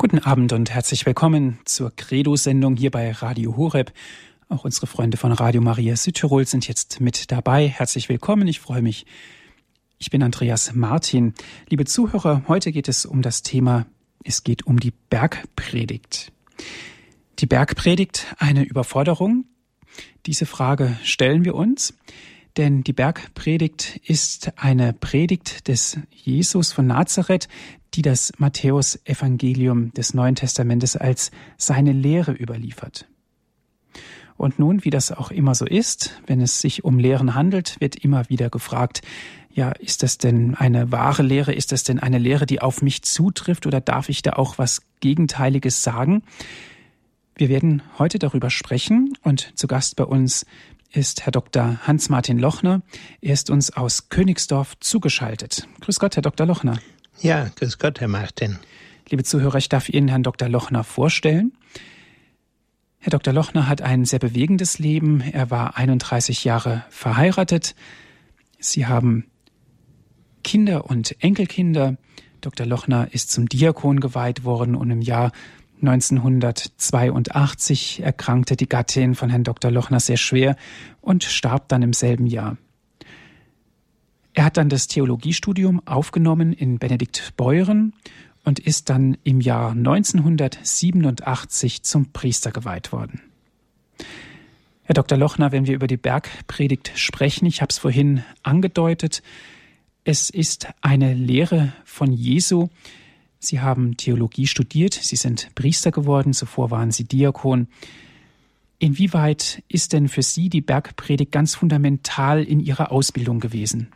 Guten Abend und herzlich willkommen zur Credo-Sendung hier bei Radio Horeb. Auch unsere Freunde von Radio Maria Südtirol sind jetzt mit dabei. Herzlich willkommen, ich freue mich. Ich bin Andreas Martin. Liebe Zuhörer, heute geht es um das Thema, es geht um die Bergpredigt. Die Bergpredigt eine Überforderung? Diese Frage stellen wir uns, denn die Bergpredigt ist eine Predigt des Jesus von Nazareth, die das Matthäus-Evangelium des Neuen Testamentes als seine Lehre überliefert. Und nun, wie das auch immer so ist, wenn es sich um Lehren handelt, wird immer wieder gefragt, ja, ist das denn eine wahre Lehre? Ist das denn eine Lehre, die auf mich zutrifft oder darf ich da auch was Gegenteiliges sagen? Wir werden heute darüber sprechen und zu Gast bei uns ist Herr Dr. Hans-Martin Lochner. Er ist uns aus Königsdorf zugeschaltet. Grüß Gott, Herr Dr. Lochner. Ja, grüß Gott, Herr Martin. Liebe Zuhörer, ich darf Ihnen Herrn Dr. Lochner vorstellen. Herr Dr. Lochner hat ein sehr bewegendes Leben. Er war 31 Jahre verheiratet. Sie haben Kinder und Enkelkinder. Dr. Lochner ist zum Diakon geweiht worden und im Jahr 1982 erkrankte die Gattin von Herrn Dr. Lochner sehr schwer und starb dann im selben Jahr. Er hat dann das Theologiestudium aufgenommen in Benedikt Beuren und ist dann im Jahr 1987 zum Priester geweiht worden. Herr Dr. Lochner, wenn wir über die Bergpredigt sprechen, ich habe es vorhin angedeutet, es ist eine Lehre von Jesu. Sie haben Theologie studiert, Sie sind Priester geworden, zuvor waren Sie Diakon. Inwieweit ist denn für Sie die Bergpredigt ganz fundamental in Ihrer Ausbildung gewesen?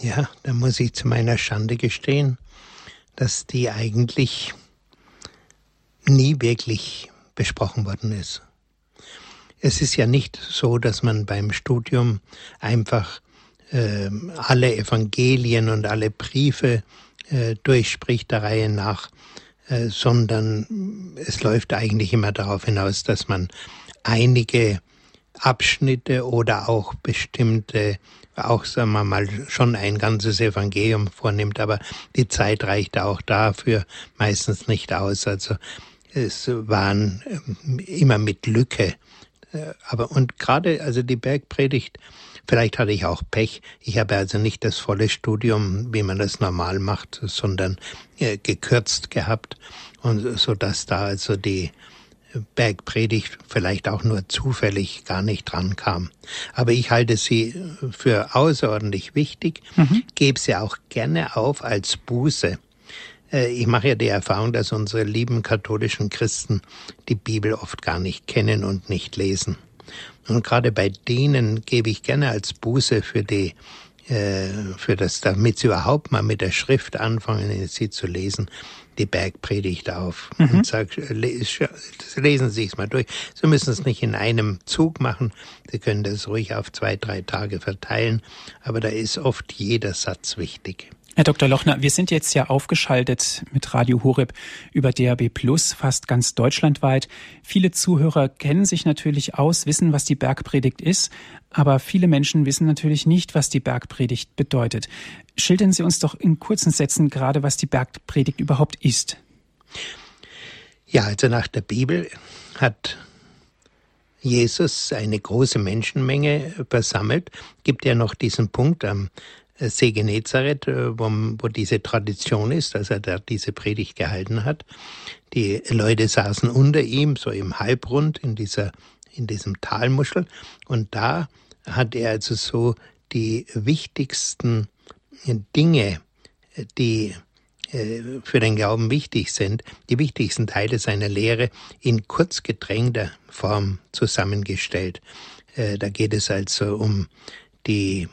Ja, da muss ich zu meiner Schande gestehen, dass die eigentlich nie wirklich besprochen worden ist. Es ist ja nicht so, dass man beim Studium einfach äh, alle Evangelien und alle Briefe äh, durchspricht der Reihe nach, äh, sondern es läuft eigentlich immer darauf hinaus, dass man einige Abschnitte oder auch bestimmte auch, sagen wir mal, schon ein ganzes Evangelium vornimmt, aber die Zeit reicht auch dafür meistens nicht aus. Also es waren ähm, immer mit Lücke. Äh, aber und gerade also die Bergpredigt, vielleicht hatte ich auch Pech. Ich habe also nicht das volle Studium, wie man das normal macht, sondern äh, gekürzt gehabt und so dass da also die Bergpredigt vielleicht auch nur zufällig gar nicht dran kam. Aber ich halte sie für außerordentlich wichtig, mhm. gebe sie auch gerne auf als Buße. Äh, ich mache ja die Erfahrung, dass unsere lieben katholischen Christen die Bibel oft gar nicht kennen und nicht lesen. Und gerade bei denen gebe ich gerne als Buße für die äh, für das, damit sie überhaupt mal mit der Schrift anfangen, sie zu lesen, die Bergpredigt auf mhm. und sag, lesen Sie es mal durch. Sie müssen es nicht in einem Zug machen. Sie können das ruhig auf zwei, drei Tage verteilen. Aber da ist oft jeder Satz wichtig. Herr Dr. Lochner, wir sind jetzt ja aufgeschaltet mit Radio Horeb über DAB Plus, fast ganz deutschlandweit. Viele Zuhörer kennen sich natürlich aus, wissen, was die Bergpredigt ist, aber viele Menschen wissen natürlich nicht, was die Bergpredigt bedeutet. Schildern Sie uns doch in kurzen Sätzen gerade, was die Bergpredigt überhaupt ist. Ja, also nach der Bibel hat Jesus eine große Menschenmenge versammelt. Gibt ja noch diesen Punkt am See Genezareth, äh, wo, wo diese Tradition ist, dass er da diese Predigt gehalten hat. Die Leute saßen unter ihm, so im Halbrund in dieser, in diesem Talmuschel. Und da hat er also so die wichtigsten Dinge, die äh, für den Glauben wichtig sind, die wichtigsten Teile seiner Lehre in kurz gedrängter Form zusammengestellt. Äh, da geht es also um die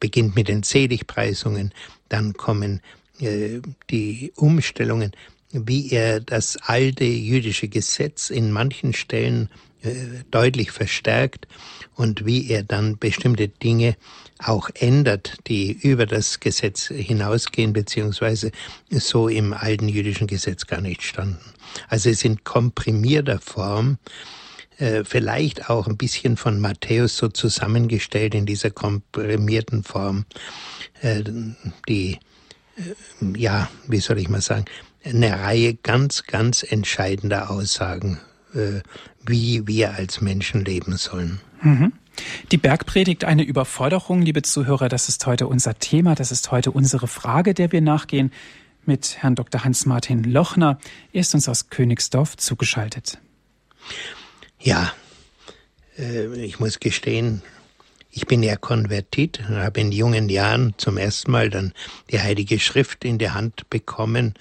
beginnt mit den Seligpreisungen, dann kommen äh, die Umstellungen, wie er das alte jüdische Gesetz in manchen Stellen äh, deutlich verstärkt und wie er dann bestimmte Dinge auch ändert, die über das Gesetz hinausgehen, beziehungsweise so im alten jüdischen Gesetz gar nicht standen. Also es in komprimierter Form äh, vielleicht auch ein bisschen von Matthäus so zusammengestellt in dieser komprimierten Form. Äh, die äh, ja, wie soll ich mal sagen, eine Reihe ganz, ganz entscheidender Aussagen, wie wir als Menschen leben sollen. Mhm. Die Bergpredigt eine Überforderung, liebe Zuhörer, das ist heute unser Thema, das ist heute unsere Frage, der wir nachgehen mit Herrn Dr. Hans-Martin Lochner. Er ist uns aus Königsdorf zugeschaltet. Ja, äh, ich muss gestehen, ich bin ja konvertiert und habe in jungen Jahren zum ersten Mal dann die Heilige Schrift in der Hand bekommen.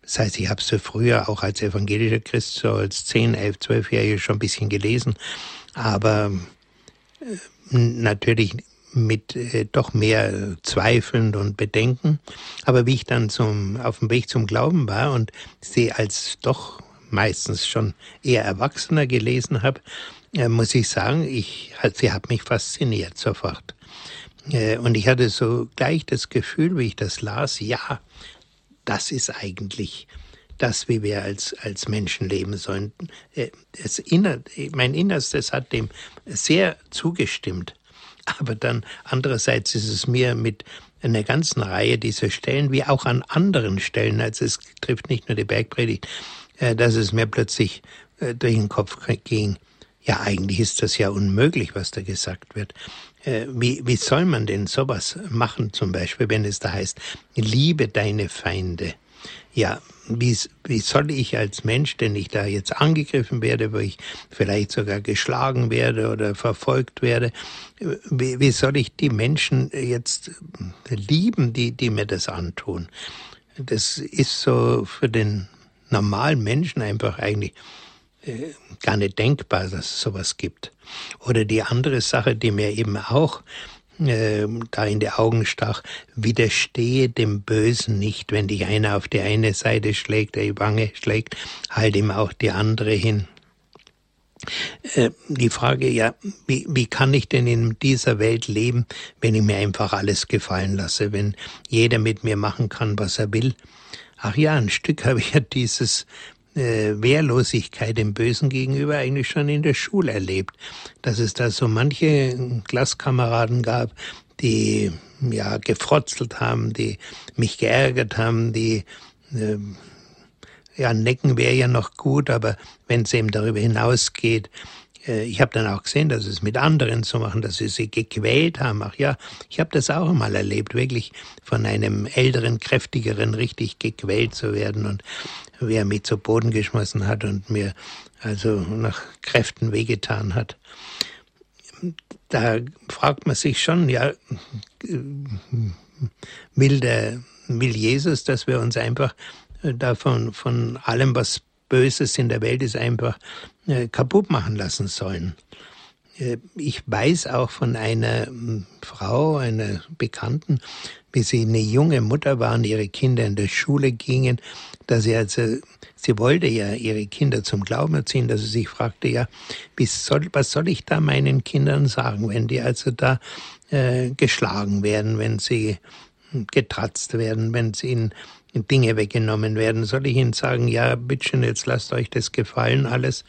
Das heißt, ich habe sie früher auch als evangelischer Christ, so als 10, 11, 12-Jährige schon ein bisschen gelesen, aber äh, natürlich mit äh, doch mehr Zweifeln und Bedenken. Aber wie ich dann zum, auf dem Weg zum Glauben war und sie als doch meistens schon eher Erwachsener gelesen habe, äh, muss ich sagen, ich, sie hat mich fasziniert sofort. Äh, und ich hatte so gleich das Gefühl, wie ich das las, ja, das ist eigentlich das, wie wir als, als Menschen leben sollen. Äh, das Inner, mein Innerstes hat dem sehr zugestimmt. Aber dann andererseits ist es mir mit einer ganzen Reihe dieser Stellen, wie auch an anderen Stellen, also es trifft nicht nur die Bergpredigt, dass es mir plötzlich durch den Kopf ging ja, eigentlich ist das ja unmöglich, was da gesagt wird. Äh, wie, wie soll man denn sowas machen, zum Beispiel, wenn es da heißt, liebe deine Feinde? Ja, wie, wie soll ich als Mensch, denn ich da jetzt angegriffen werde, wo ich vielleicht sogar geschlagen werde oder verfolgt werde, wie, wie soll ich die Menschen jetzt lieben, die, die mir das antun? Das ist so für den normalen Menschen einfach eigentlich äh, gar nicht denkbar, dass es sowas gibt. Oder die andere Sache, die mir eben auch äh, da in die Augen stach, widerstehe dem Bösen nicht, wenn dich einer auf die eine Seite schlägt, der die Wange schlägt, halt ihm auch die andere hin. Äh, die Frage, ja, wie, wie kann ich denn in dieser Welt leben, wenn ich mir einfach alles gefallen lasse, wenn jeder mit mir machen kann, was er will? Ach ja, ein Stück habe ich ja dieses äh, Wehrlosigkeit dem Bösen gegenüber eigentlich schon in der Schule erlebt. Dass es da so manche Klasskameraden gab, die ja gefrotzelt haben, die mich geärgert haben, die äh, ja, necken wäre ja noch gut, aber wenn es eben darüber hinausgeht, ich habe dann auch gesehen, dass es mit anderen so machen, dass sie sie gequält haben. Ach ja, ich habe das auch einmal erlebt, wirklich von einem älteren, kräftigeren richtig gequält zu werden und wie er mich zu Boden geschmissen hat und mir also nach Kräften wehgetan hat. Da fragt man sich schon, ja, will der, will Jesus, dass wir uns einfach davon, von allem, was Böses in der Welt ist, einfach äh, kaputt machen lassen sollen. Äh, ich weiß auch von einer hm, Frau, einer Bekannten, wie sie eine junge Mutter war und ihre Kinder in der Schule gingen, dass sie also, sie wollte ja ihre Kinder zum Glauben erziehen, dass sie sich fragte, ja, wie soll, was soll ich da meinen Kindern sagen, wenn die also da äh, geschlagen werden, wenn sie hm, getratzt werden, wenn sie ihnen Dinge weggenommen werden. Soll ich Ihnen sagen, ja, bitteschön, jetzt lasst euch das gefallen alles?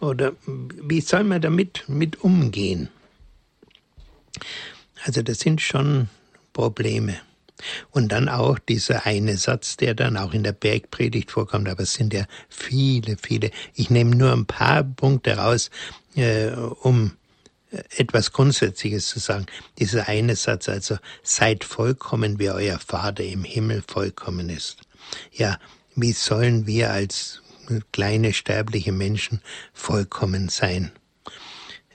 Oder wie soll man damit mit umgehen? Also das sind schon Probleme. Und dann auch dieser eine Satz, der dann auch in der Bergpredigt vorkommt, aber es sind ja viele, viele. Ich nehme nur ein paar Punkte raus, äh, um etwas Grundsätzliches zu sagen. Dieser eine Satz, also seid vollkommen, wie euer Vater im Himmel vollkommen ist. Ja, wie sollen wir als kleine sterbliche Menschen vollkommen sein?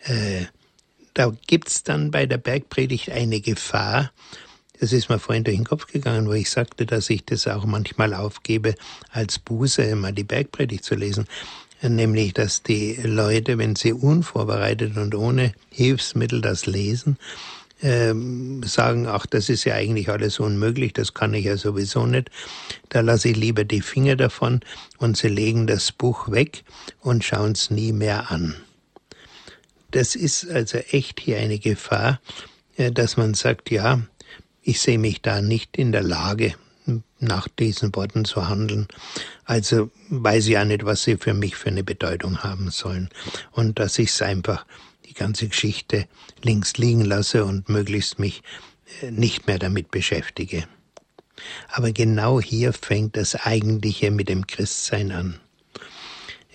Äh, da gibt's dann bei der Bergpredigt eine Gefahr, das ist mir vorhin durch den Kopf gegangen, wo ich sagte, dass ich das auch manchmal aufgebe, als Buße mal die Bergpredigt zu lesen nämlich dass die Leute, wenn sie unvorbereitet und ohne Hilfsmittel das lesen, ähm, sagen, ach, das ist ja eigentlich alles unmöglich, das kann ich ja sowieso nicht, da lasse ich lieber die Finger davon und sie legen das Buch weg und schauen es nie mehr an. Das ist also echt hier eine Gefahr, äh, dass man sagt, ja, ich sehe mich da nicht in der Lage, nach diesen Worten zu handeln. Also weiß ich auch nicht, was sie für mich für eine Bedeutung haben sollen. Und dass ich es einfach die ganze Geschichte links liegen lasse und möglichst mich äh, nicht mehr damit beschäftige. Aber genau hier fängt das Eigentliche mit dem Christsein an.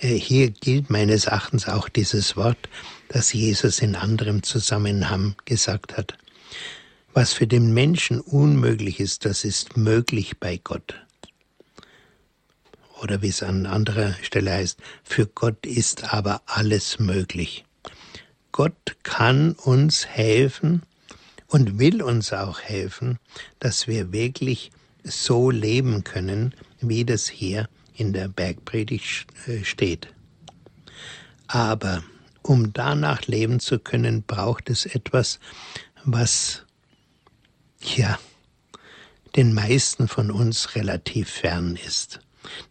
Äh, hier gilt meines Erachtens auch dieses Wort, das Jesus in anderem Zusammenhang gesagt hat. Was für den Menschen unmöglich ist, das ist möglich bei Gott. Oder wie es an anderer Stelle heißt, für Gott ist aber alles möglich. Gott kann uns helfen und will uns auch helfen, dass wir wirklich so leben können, wie das hier in der Bergpredigt steht. Aber um danach leben zu können, braucht es etwas, was ja den meisten von uns relativ fern ist,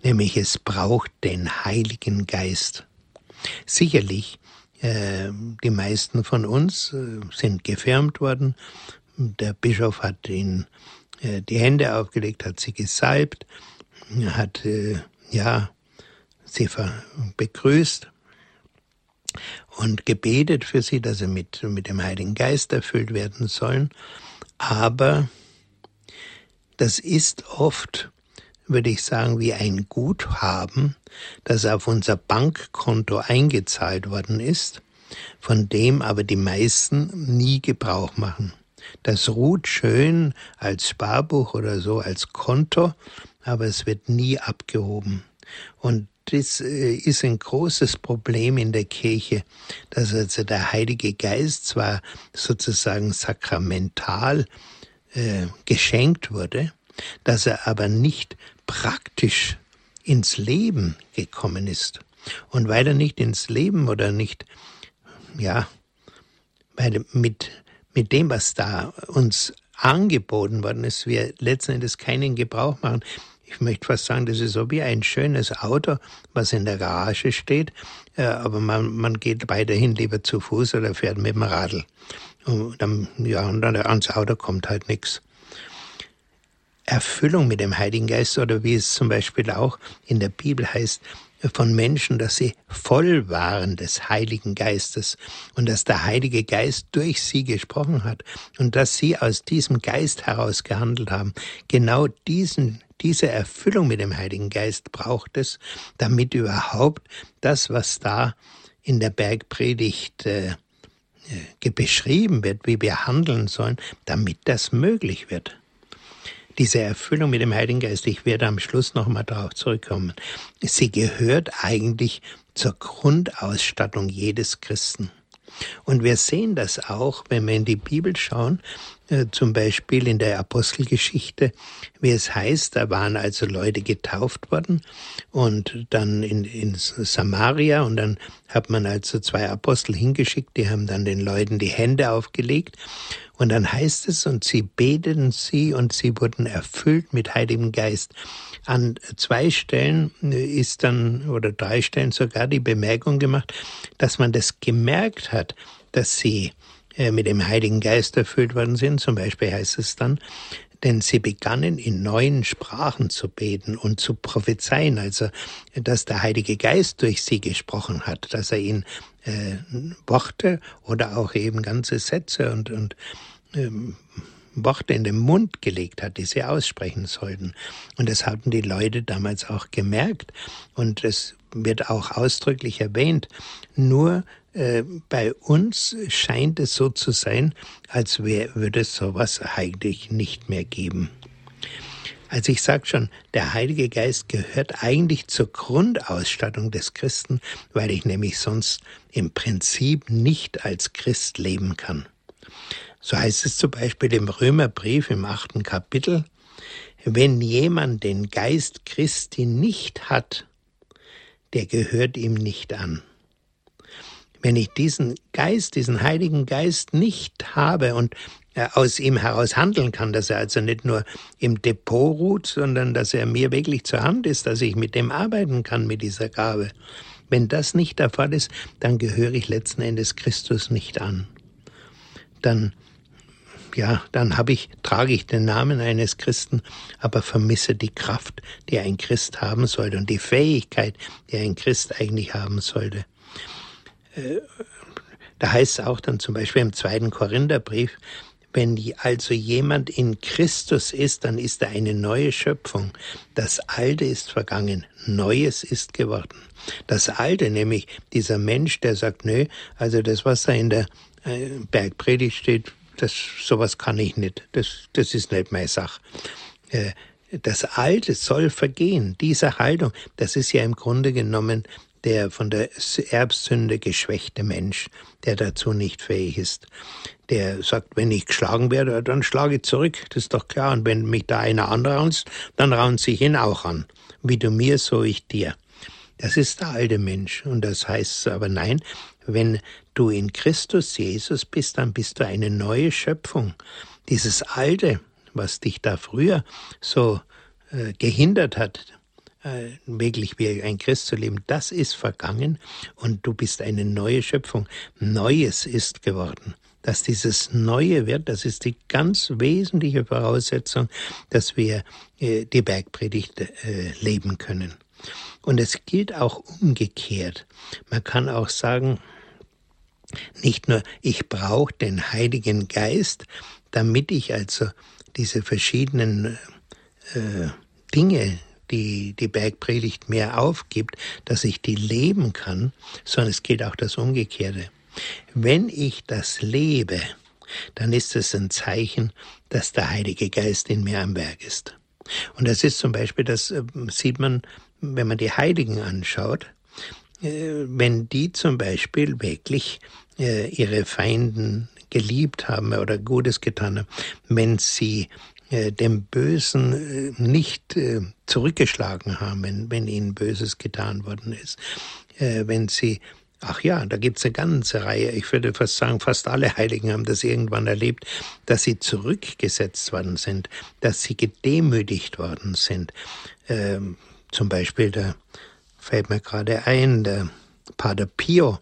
nämlich es braucht den Heiligen Geist. Sicherlich, äh, die meisten von uns äh, sind gefirmt worden. Der Bischof hat ihnen äh, die Hände aufgelegt, hat sie gesalbt, hat äh, ja sie begrüßt und gebetet für sie, dass sie mit, mit dem Heiligen Geist erfüllt werden sollen. Aber das ist oft, würde ich sagen, wie ein Guthaben, das auf unser Bankkonto eingezahlt worden ist, von dem aber die meisten nie Gebrauch machen. Das ruht schön als Sparbuch oder so, als Konto, aber es wird nie abgehoben. Und das äh, ist ein großes Problem in der Kirche, dass also der Heilige Geist zwar sozusagen sakramental äh, geschenkt wurde, dass er aber nicht praktisch ins Leben gekommen ist. Und weil er nicht ins Leben oder nicht, ja, weil mit, mit dem, was da uns angeboten worden ist, wir letzten Endes keinen Gebrauch machen ich möchte fast sagen, das ist so wie ein schönes Auto, was in der Garage steht, äh, aber man, man geht weiterhin lieber zu Fuß oder fährt mit dem Radl. Und dann, ja, und dann ans Auto kommt halt nichts. Erfüllung mit dem Heiligen Geist oder wie es zum Beispiel auch in der Bibel heißt, von Menschen, dass sie voll waren des Heiligen Geistes und dass der Heilige Geist durch sie gesprochen hat und dass sie aus diesem Geist heraus gehandelt haben. Genau diesen diese Erfüllung mit dem Heiligen Geist braucht es, damit überhaupt das, was da in der Bergpredigt äh, äh, beschrieben wird, wie wir handeln sollen, damit das möglich wird. Diese Erfüllung mit dem Heiligen Geist, ich werde am Schluss nochmal darauf zurückkommen, sie gehört eigentlich zur Grundausstattung jedes Christen. Und wir sehen das auch, wenn wir in die Bibel schauen, äh, zum Beispiel in der Apostelgeschichte, wie es heißt, da waren also Leute getauft worden und dann in, in Samaria und dann hat man also zwei Apostel hingeschickt, die haben dann den Leuten die Hände aufgelegt und dann heißt es, und sie beteten sie und sie wurden erfüllt mit Heiligem Geist. An zwei Stellen ist dann, oder drei Stellen sogar die Bemerkung gemacht, dass man das gemerkt hat, dass sie äh, mit dem Heiligen Geist erfüllt worden sind. Zum Beispiel heißt es dann, denn sie begannen in neuen Sprachen zu beten und zu prophezeien, also dass der Heilige Geist durch sie gesprochen hat, dass er ihnen äh, Worte oder auch eben ganze Sätze und, und ähm, Worte in den Mund gelegt hat, die sie aussprechen sollten. Und das hatten die Leute damals auch gemerkt. Und es wird auch ausdrücklich erwähnt. Nur äh, bei uns scheint es so zu sein, als wär, würde es sowas eigentlich nicht mehr geben. Also ich sage schon, der Heilige Geist gehört eigentlich zur Grundausstattung des Christen, weil ich nämlich sonst im Prinzip nicht als Christ leben kann. So heißt es zum Beispiel im Römerbrief im achten Kapitel, wenn jemand den Geist Christi nicht hat, der gehört ihm nicht an. Wenn ich diesen Geist, diesen Heiligen Geist nicht habe und äh, aus ihm heraus handeln kann, dass er also nicht nur im Depot ruht, sondern dass er mir wirklich zur Hand ist, dass ich mit dem arbeiten kann, mit dieser Gabe. Wenn das nicht der Fall ist, dann gehöre ich letzten Endes Christus nicht an. Dann ja, dann habe ich, trage ich den Namen eines Christen, aber vermisse die Kraft, die ein Christ haben sollte und die Fähigkeit, die ein Christ eigentlich haben sollte. Äh, da heißt es auch dann zum Beispiel im zweiten Korintherbrief, Wenn also jemand in Christus ist, dann ist er eine neue Schöpfung. Das Alte ist vergangen, Neues ist geworden. Das Alte, nämlich dieser Mensch, der sagt, nö, also das, was da in der äh, Bergpredigt steht, das, sowas kann ich nicht. Das, das ist nicht meine Sache. Äh, das Alte soll vergehen. Diese Haltung, das ist ja im Grunde genommen der von der Erbsünde geschwächte Mensch, der dazu nicht fähig ist. Der sagt, wenn ich geschlagen werde, dann schlage ich zurück. Das ist doch klar. Und wenn mich da einer anraunst, dann raunt sich ihn auch an. Wie du mir, so ich dir. Das ist der alte Mensch. Und das heißt aber nein, wenn du in Christus Jesus bist, dann bist du eine neue Schöpfung. Dieses Alte, was dich da früher so äh, gehindert hat, äh, wirklich wie ein Christ zu leben, das ist vergangen und du bist eine neue Schöpfung. Neues ist geworden. Dass dieses Neue wird, das ist die ganz wesentliche Voraussetzung, dass wir äh, die Bergpredigt äh, leben können. Und es gilt auch umgekehrt. Man kann auch sagen, nicht nur ich brauche den Heiligen Geist, damit ich also diese verschiedenen äh, Dinge, die die Bergpredigt mir aufgibt, dass ich die leben kann, sondern es geht auch das Umgekehrte. Wenn ich das lebe, dann ist es ein Zeichen, dass der Heilige Geist in mir am Werk ist. Und das ist zum Beispiel, das äh, sieht man, wenn man die Heiligen anschaut, wenn die zum Beispiel wirklich äh, ihre Feinden geliebt haben oder Gutes getan haben, wenn sie äh, dem Bösen äh, nicht äh, zurückgeschlagen haben, wenn, wenn ihnen Böses getan worden ist. Wenn sie Ach ja, da gibt's eine ganze Reihe. Ich würde fast sagen, fast alle Heiligen haben das irgendwann erlebt, dass sie zurückgesetzt worden sind, dass sie gedemütigt worden sind. Ähm, zum Beispiel, da fällt mir gerade ein, der Pater Pio,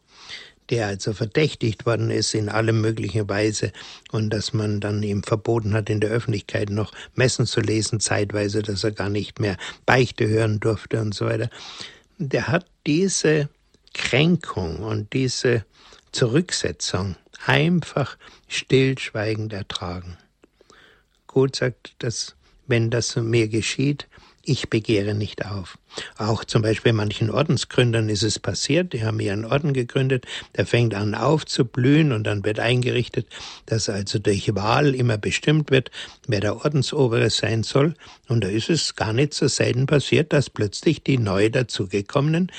der also verdächtigt worden ist in allem möglichen Weise und dass man dann ihm verboten hat, in der Öffentlichkeit noch Messen zu lesen, zeitweise, dass er gar nicht mehr Beichte hören durfte und so weiter. Der hat diese Kränkung und diese Zurücksetzung einfach stillschweigend ertragen. Gott sagt, dass wenn das mir geschieht, ich begehre nicht auf. Auch zum Beispiel manchen Ordensgründern ist es passiert, die haben ihren Orden gegründet, der fängt an aufzublühen und dann wird eingerichtet, dass also durch Wahl immer bestimmt wird, wer der Ordensobere sein soll. Und da ist es gar nicht so selten passiert, dass plötzlich die neu dazugekommenen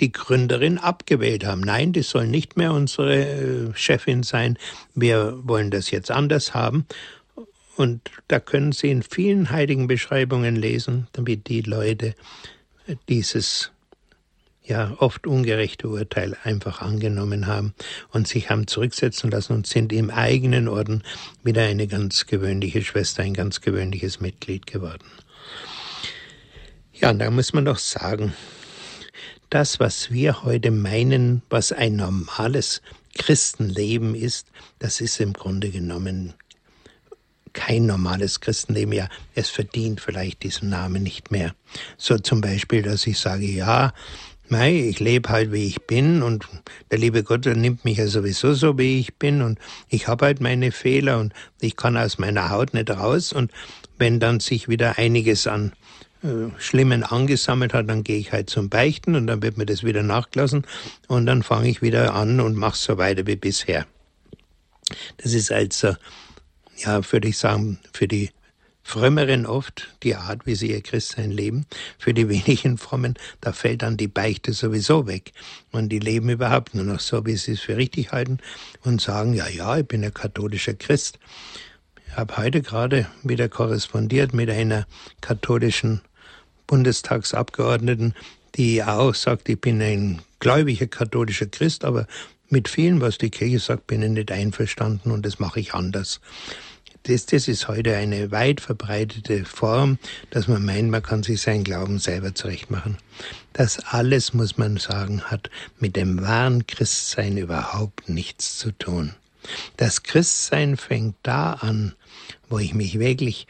die Gründerin abgewählt haben. Nein, die soll nicht mehr unsere äh, Chefin sein, wir wollen das jetzt anders haben. Und da können Sie in vielen heiligen Beschreibungen lesen, damit die Leute dieses ja oft ungerechte Urteil einfach angenommen haben und sich haben zurücksetzen lassen und sind im eigenen Orden wieder eine ganz gewöhnliche Schwester, ein ganz gewöhnliches Mitglied geworden. Ja, und da muss man doch sagen, das, was wir heute meinen, was ein normales Christenleben ist, das ist im Grunde genommen kein normales Christenleben, ja, es verdient vielleicht diesen Namen nicht mehr. So zum Beispiel, dass ich sage, ja, mei, ich lebe halt, wie ich bin und der liebe Gott der nimmt mich ja sowieso so, wie ich bin und ich habe halt meine Fehler und ich kann aus meiner Haut nicht raus und wenn dann sich wieder einiges an äh, Schlimmen angesammelt hat, dann gehe ich halt zum Beichten und dann wird mir das wieder nachgelassen und dann fange ich wieder an und mache so weiter wie bisher. Das ist also ja, würde ich sagen, für die Frömmeren oft die Art, wie sie ihr Christsein leben. Für die wenigen Frommen, da fällt dann die Beichte sowieso weg. Und die leben überhaupt nur noch so, wie sie es für richtig halten und sagen, ja, ja, ich bin ein katholischer Christ. Ich habe heute gerade wieder korrespondiert mit einer katholischen Bundestagsabgeordneten, die auch sagt, ich bin ein gläubiger katholischer Christ, aber mit vielen, was die Kirche sagt, bin ich nicht einverstanden und das mache ich anders. Das, das ist heute eine weit verbreitete Form, dass man meint, man kann sich seinen Glauben selber zurechtmachen. Das alles, muss man sagen, hat mit dem wahren Christsein überhaupt nichts zu tun. Das Christsein fängt da an, wo ich mich wirklich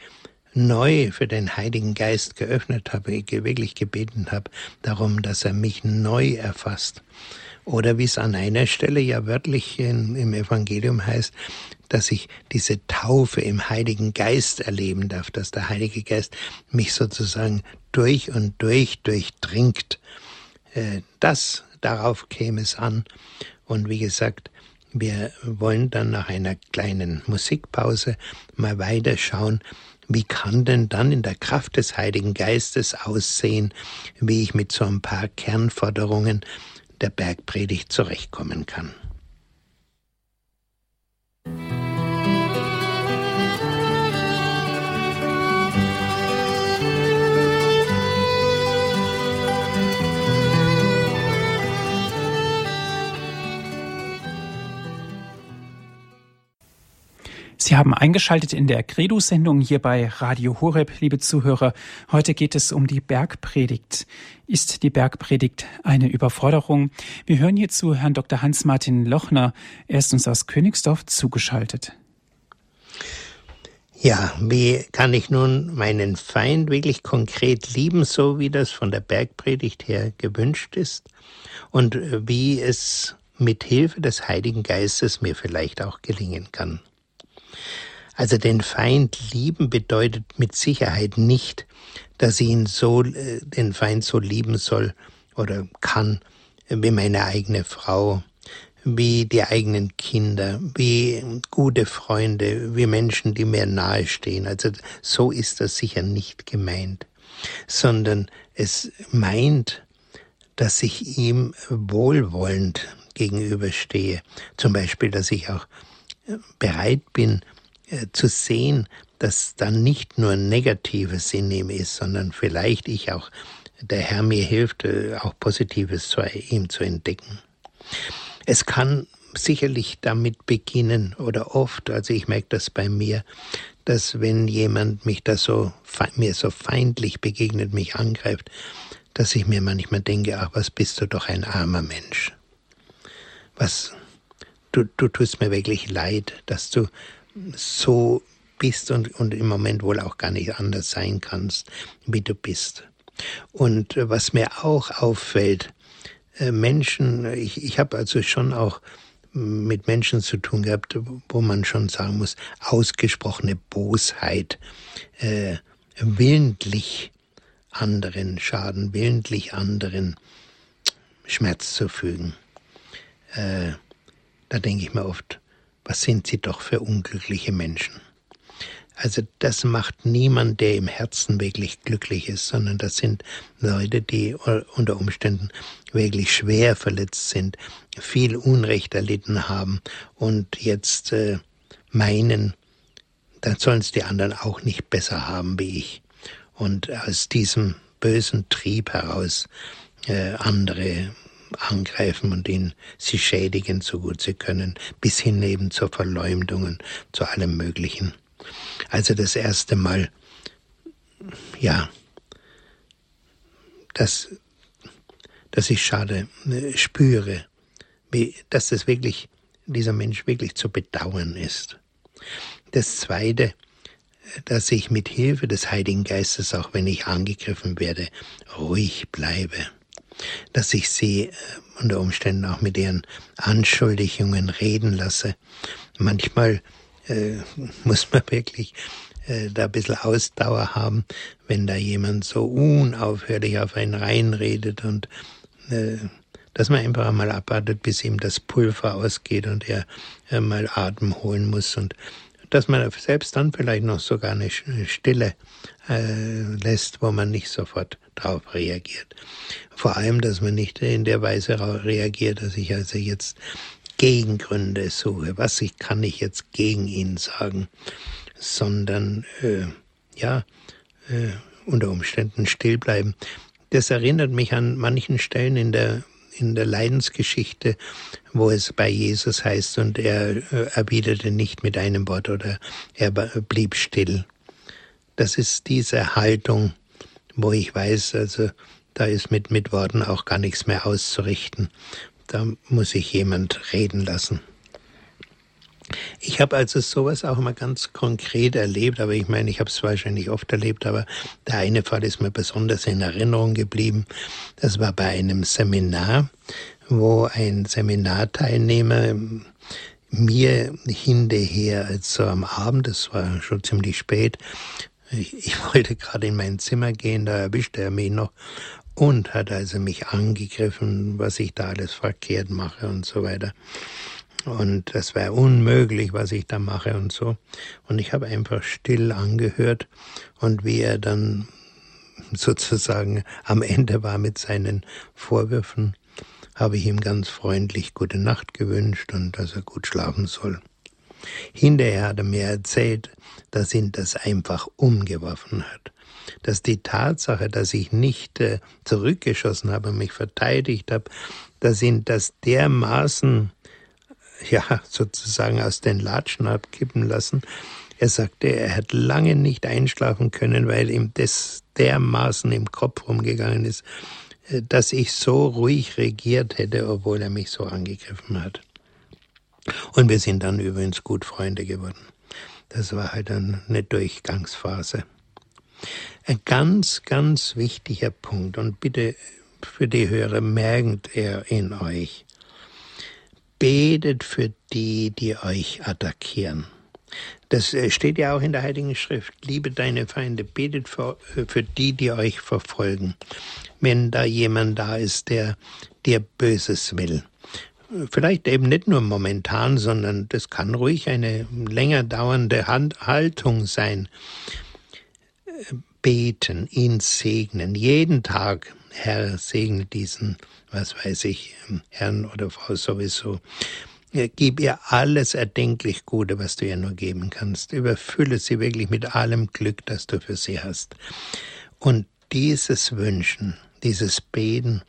neu für den Heiligen Geist geöffnet habe, wirklich gebeten habe darum, dass er mich neu erfasst. Oder wie es an einer Stelle ja wörtlich in, im Evangelium heißt, dass ich diese Taufe im Heiligen Geist erleben darf, dass der Heilige Geist mich sozusagen durch und durch durchdringt. Äh, das, darauf käme es an. Und wie gesagt, wir wollen dann nach einer kleinen Musikpause mal weiterschauen, wie kann denn dann in der Kraft des Heiligen Geistes aussehen, wie ich mit so ein paar Kernforderungen der Bergpredigt zurechtkommen kann. Sie haben eingeschaltet in der Credo-Sendung hier bei Radio Horeb, liebe Zuhörer. Heute geht es um die Bergpredigt. Ist die Bergpredigt eine Überforderung? Wir hören hierzu Herrn Dr. Hans-Martin Lochner. Er ist uns aus Königsdorf zugeschaltet. Ja, wie kann ich nun meinen Feind wirklich konkret lieben, so wie das von der Bergpredigt her gewünscht ist? Und wie es mit Hilfe des Heiligen Geistes mir vielleicht auch gelingen kann? Also den Feind lieben bedeutet mit Sicherheit nicht, dass ich ihn so, äh, den Feind so lieben soll oder kann, wie meine eigene Frau, wie die eigenen Kinder, wie gute Freunde, wie Menschen, die mir nahestehen. Also so ist das sicher nicht gemeint, sondern es meint, dass ich ihm wohlwollend gegenüberstehe. Zum Beispiel, dass ich auch bereit bin äh, zu sehen, dass dann nicht nur Negatives in ihm ist, sondern vielleicht ich auch, der Herr mir hilft, äh, auch Positives zu ihm zu entdecken. Es kann sicherlich damit beginnen oder oft, also ich merke das bei mir, dass wenn jemand mich da so, mir so feindlich begegnet, mich angreift, dass ich mir manchmal denke, ach, was bist du doch ein armer Mensch. Was, du, du tust mir wirklich leid, dass du so bist und, und im Moment wohl auch gar nicht anders sein kannst, wie du bist. Und äh, was mir auch auffällt, äh, Menschen, ich, ich habe also schon auch mit Menschen zu tun gehabt, wo man schon sagen muss, ausgesprochene Bosheit, äh, willentlich anderen Schaden, willentlich anderen Schmerz zu fügen. Äh, da denke ich mir oft, was sind sie doch für unglückliche Menschen. Also das macht niemand, der im Herzen wirklich glücklich ist, sondern das sind Leute, die unter Umständen wirklich schwer verletzt sind, viel Unrecht erlitten haben und jetzt äh, meinen, dann sollen es die anderen auch nicht besser haben wie ich. Und aus diesem bösen Trieb heraus äh, andere angreifen und ihn sie schädigen, so gut sie können, bis hin eben zur Verleumdung und zu allem Möglichen. Also das erste Mal, ja, dass, dass ich schade äh, spüre, wie, dass das wirklich, dieser Mensch wirklich zu bedauern ist. Das zweite, dass ich mit Hilfe des Heiligen Geistes, auch wenn ich angegriffen werde, ruhig bleibe dass ich sie äh, unter Umständen auch mit ihren Anschuldigungen reden lasse. Manchmal äh, muss man wirklich äh, da ein bisschen Ausdauer haben, wenn da jemand so unaufhörlich auf einen reinredet und äh, dass man einfach einmal abwartet, bis ihm das Pulver ausgeht und er äh, mal Atem holen muss und dass man selbst dann vielleicht noch sogar eine Stille äh, lässt, wo man nicht sofort darauf reagiert. Vor allem, dass man nicht in der Weise reagiert, dass ich also jetzt Gegengründe suche. Was ich, kann ich jetzt gegen ihn sagen? Sondern, äh, ja, äh, unter Umständen still bleiben. Das erinnert mich an manchen Stellen in der in der Leidensgeschichte, wo es bei Jesus heißt, und er äh, erwiderte nicht mit einem Wort oder er blieb still. Das ist diese Haltung, wo ich weiß, also da ist mit, mit Worten auch gar nichts mehr auszurichten. Da muss ich jemand reden lassen. Ich habe also sowas auch mal ganz konkret erlebt, aber ich meine, ich habe es wahrscheinlich oft erlebt, aber der eine Fall ist mir besonders in Erinnerung geblieben. Das war bei einem Seminar, wo ein Seminarteilnehmer mir hinterher, also am Abend, das war schon ziemlich spät, ich, ich wollte gerade in mein Zimmer gehen, da erwischte er mich noch und hat also mich angegriffen, was ich da alles verkehrt mache und so weiter. Und das wäre unmöglich, was ich da mache und so. Und ich habe einfach still angehört und wie er dann sozusagen am Ende war mit seinen Vorwürfen, habe ich ihm ganz freundlich gute Nacht gewünscht und dass er gut schlafen soll. Hinterher hat er mir erzählt, dass ihn das einfach umgeworfen hat. Dass die Tatsache, dass ich nicht äh, zurückgeschossen habe mich verteidigt habe, dass ihn das dermaßen ja, sozusagen aus den Latschen abkippen lassen. Er sagte, er hat lange nicht einschlafen können, weil ihm das dermaßen im Kopf rumgegangen ist, äh, dass ich so ruhig regiert hätte, obwohl er mich so angegriffen hat. Und wir sind dann übrigens gut Freunde geworden. Das war halt eine Durchgangsphase. Ein ganz, ganz wichtiger Punkt und bitte für die Hörer merkt er in euch betet für die, die euch attackieren. Das äh, steht ja auch in der Heiligen Schrift. Liebe deine Feinde, betet für, äh, für die, die euch verfolgen. Wenn da jemand da ist, der dir Böses will. Vielleicht eben nicht nur momentan, sondern das kann ruhig eine länger dauernde Haltung sein. Beten, ihn segnen, jeden Tag. Herr, segne diesen was weiß ich, Herrn oder Frau sowieso. Gib ihr alles erdenklich Gute, was du ihr nur geben kannst. Überfülle sie wirklich mit allem Glück, das du für sie hast. Und dieses Wünschen, dieses Beten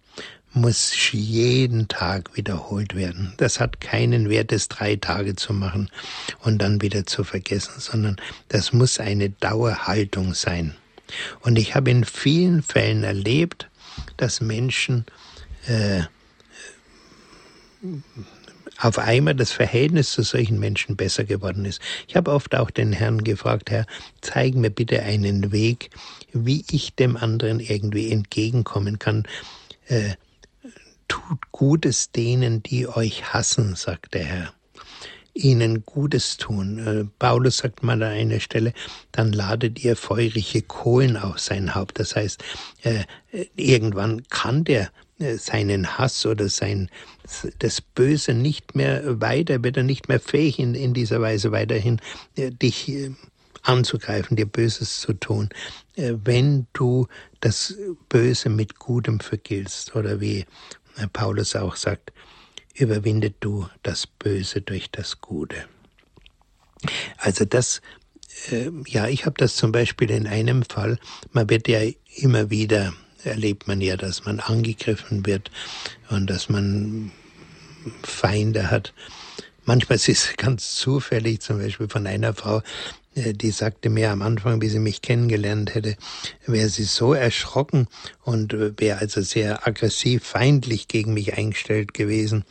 muss jeden Tag wiederholt werden. Das hat keinen Wert, es drei Tage zu machen und dann wieder zu vergessen, sondern das muss eine Dauerhaltung sein. Und ich habe in vielen Fällen erlebt, dass Menschen äh, auf einmal das Verhältnis zu solchen Menschen besser geworden ist. Ich habe oft auch den Herrn gefragt, Herr, zeig mir bitte einen Weg, wie ich dem anderen irgendwie entgegenkommen kann. Äh, tut Gutes denen, die euch hassen, sagt der Herr. Ihnen Gutes tun. Äh, Paulus sagt mal an einer Stelle, dann ladet ihr feurige Kohlen auf sein Haupt. Das heißt, äh, irgendwann kann der äh, seinen Hass oder sein das Böse nicht mehr weiter, wird er nicht mehr fähig in, in dieser Weise weiterhin dich anzugreifen, dir Böses zu tun, wenn du das Böse mit Gutem vergiltst oder wie Paulus auch sagt, überwindet du das Böse durch das Gute. Also das, ja, ich habe das zum Beispiel in einem Fall, man wird ja immer wieder erlebt man ja, dass man angegriffen wird und dass man Feinde hat. Manchmal ist es ganz zufällig, zum Beispiel von einer Frau, äh, die sagte mir am Anfang, wie sie mich kennengelernt hätte, wäre sie so erschrocken und äh, wäre also sehr aggressiv, feindlich gegen mich eingestellt gewesen,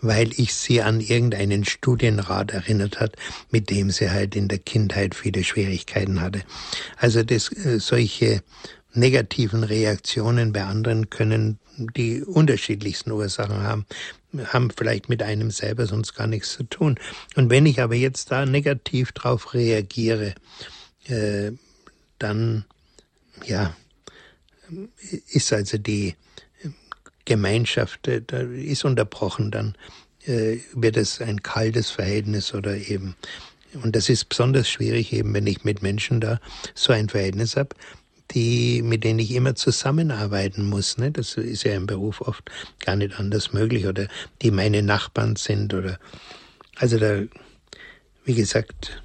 weil ich sie an irgendeinen Studienrat erinnert hat, mit dem sie halt in der Kindheit viele Schwierigkeiten hatte. Also das, äh, solche negativen Reaktionen bei anderen können die unterschiedlichsten Ursachen haben, haben vielleicht mit einem selber sonst gar nichts zu tun. Und wenn ich aber jetzt da negativ drauf reagiere, äh, dann, ja, ist also die Gemeinschaft, äh, da ist unterbrochen, dann äh, wird es ein kaltes Verhältnis oder eben, und das ist besonders schwierig eben, wenn ich mit Menschen da so ein Verhältnis habe, die, mit denen ich immer zusammenarbeiten muss. Ne? Das ist ja im Beruf oft gar nicht anders möglich oder die meine Nachbarn sind oder also da, wie gesagt,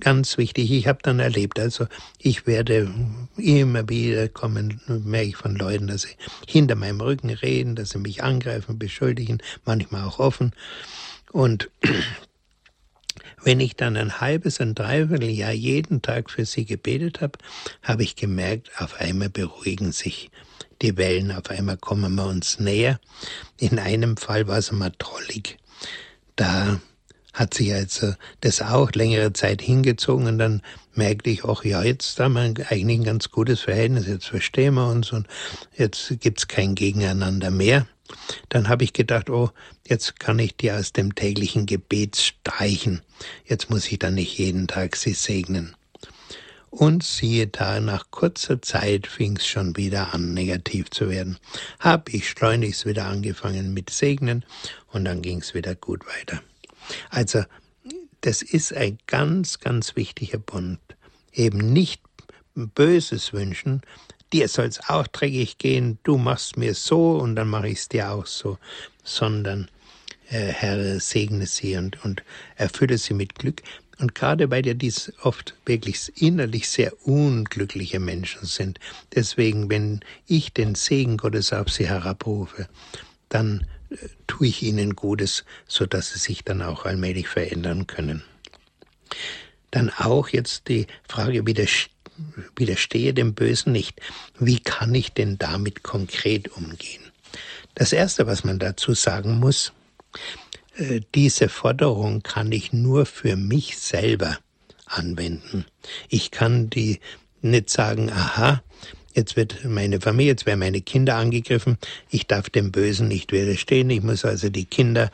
ganz wichtig. Ich habe dann erlebt, also ich werde immer wieder kommen, merke ich von Leuten, dass sie hinter meinem Rücken reden, dass sie mich angreifen, beschuldigen, manchmal auch offen. Und wenn ich dann ein halbes, ein Dreivierteljahr jeden Tag für sie gebetet habe, habe ich gemerkt, auf einmal beruhigen sich die Wellen, auf einmal kommen wir uns näher. In einem Fall war es mal trollig. Da hat sich also das auch längere Zeit hingezogen und dann merkte ich auch, ja, jetzt haben wir eigentlich ein ganz gutes Verhältnis, jetzt verstehen wir uns und jetzt gibt's kein Gegeneinander mehr. Dann habe ich gedacht, oh, jetzt kann ich die aus dem täglichen Gebet streichen. Jetzt muss ich dann nicht jeden Tag sie segnen. Und siehe da, nach kurzer Zeit fing's schon wieder an, negativ zu werden. Hab ich schleunigst wieder angefangen mit Segnen und dann ging's wieder gut weiter. Also, das ist ein ganz, ganz wichtiger Bund. Eben nicht Böses wünschen, dir soll's auch dreckig gehen, du machst mir so und dann mache ich's dir auch so, sondern äh, Herr, segne sie und, und erfülle sie mit Glück. Und gerade weil ja dies oft wirklich innerlich sehr unglückliche Menschen sind, deswegen, wenn ich den Segen Gottes auf sie herabrufe, dann äh, tue ich ihnen Gutes, so dass sie sich dann auch allmählich verändern können. Dann auch jetzt die Frage, widerstehe dem Bösen nicht. Wie kann ich denn damit konkret umgehen? Das Erste, was man dazu sagen muss, äh, diese Forderung kann ich nur für mich selber anwenden. Ich kann die nicht sagen, aha, jetzt wird meine Familie, jetzt werden meine Kinder angegriffen, ich darf dem Bösen nicht widerstehen, ich muss also die Kinder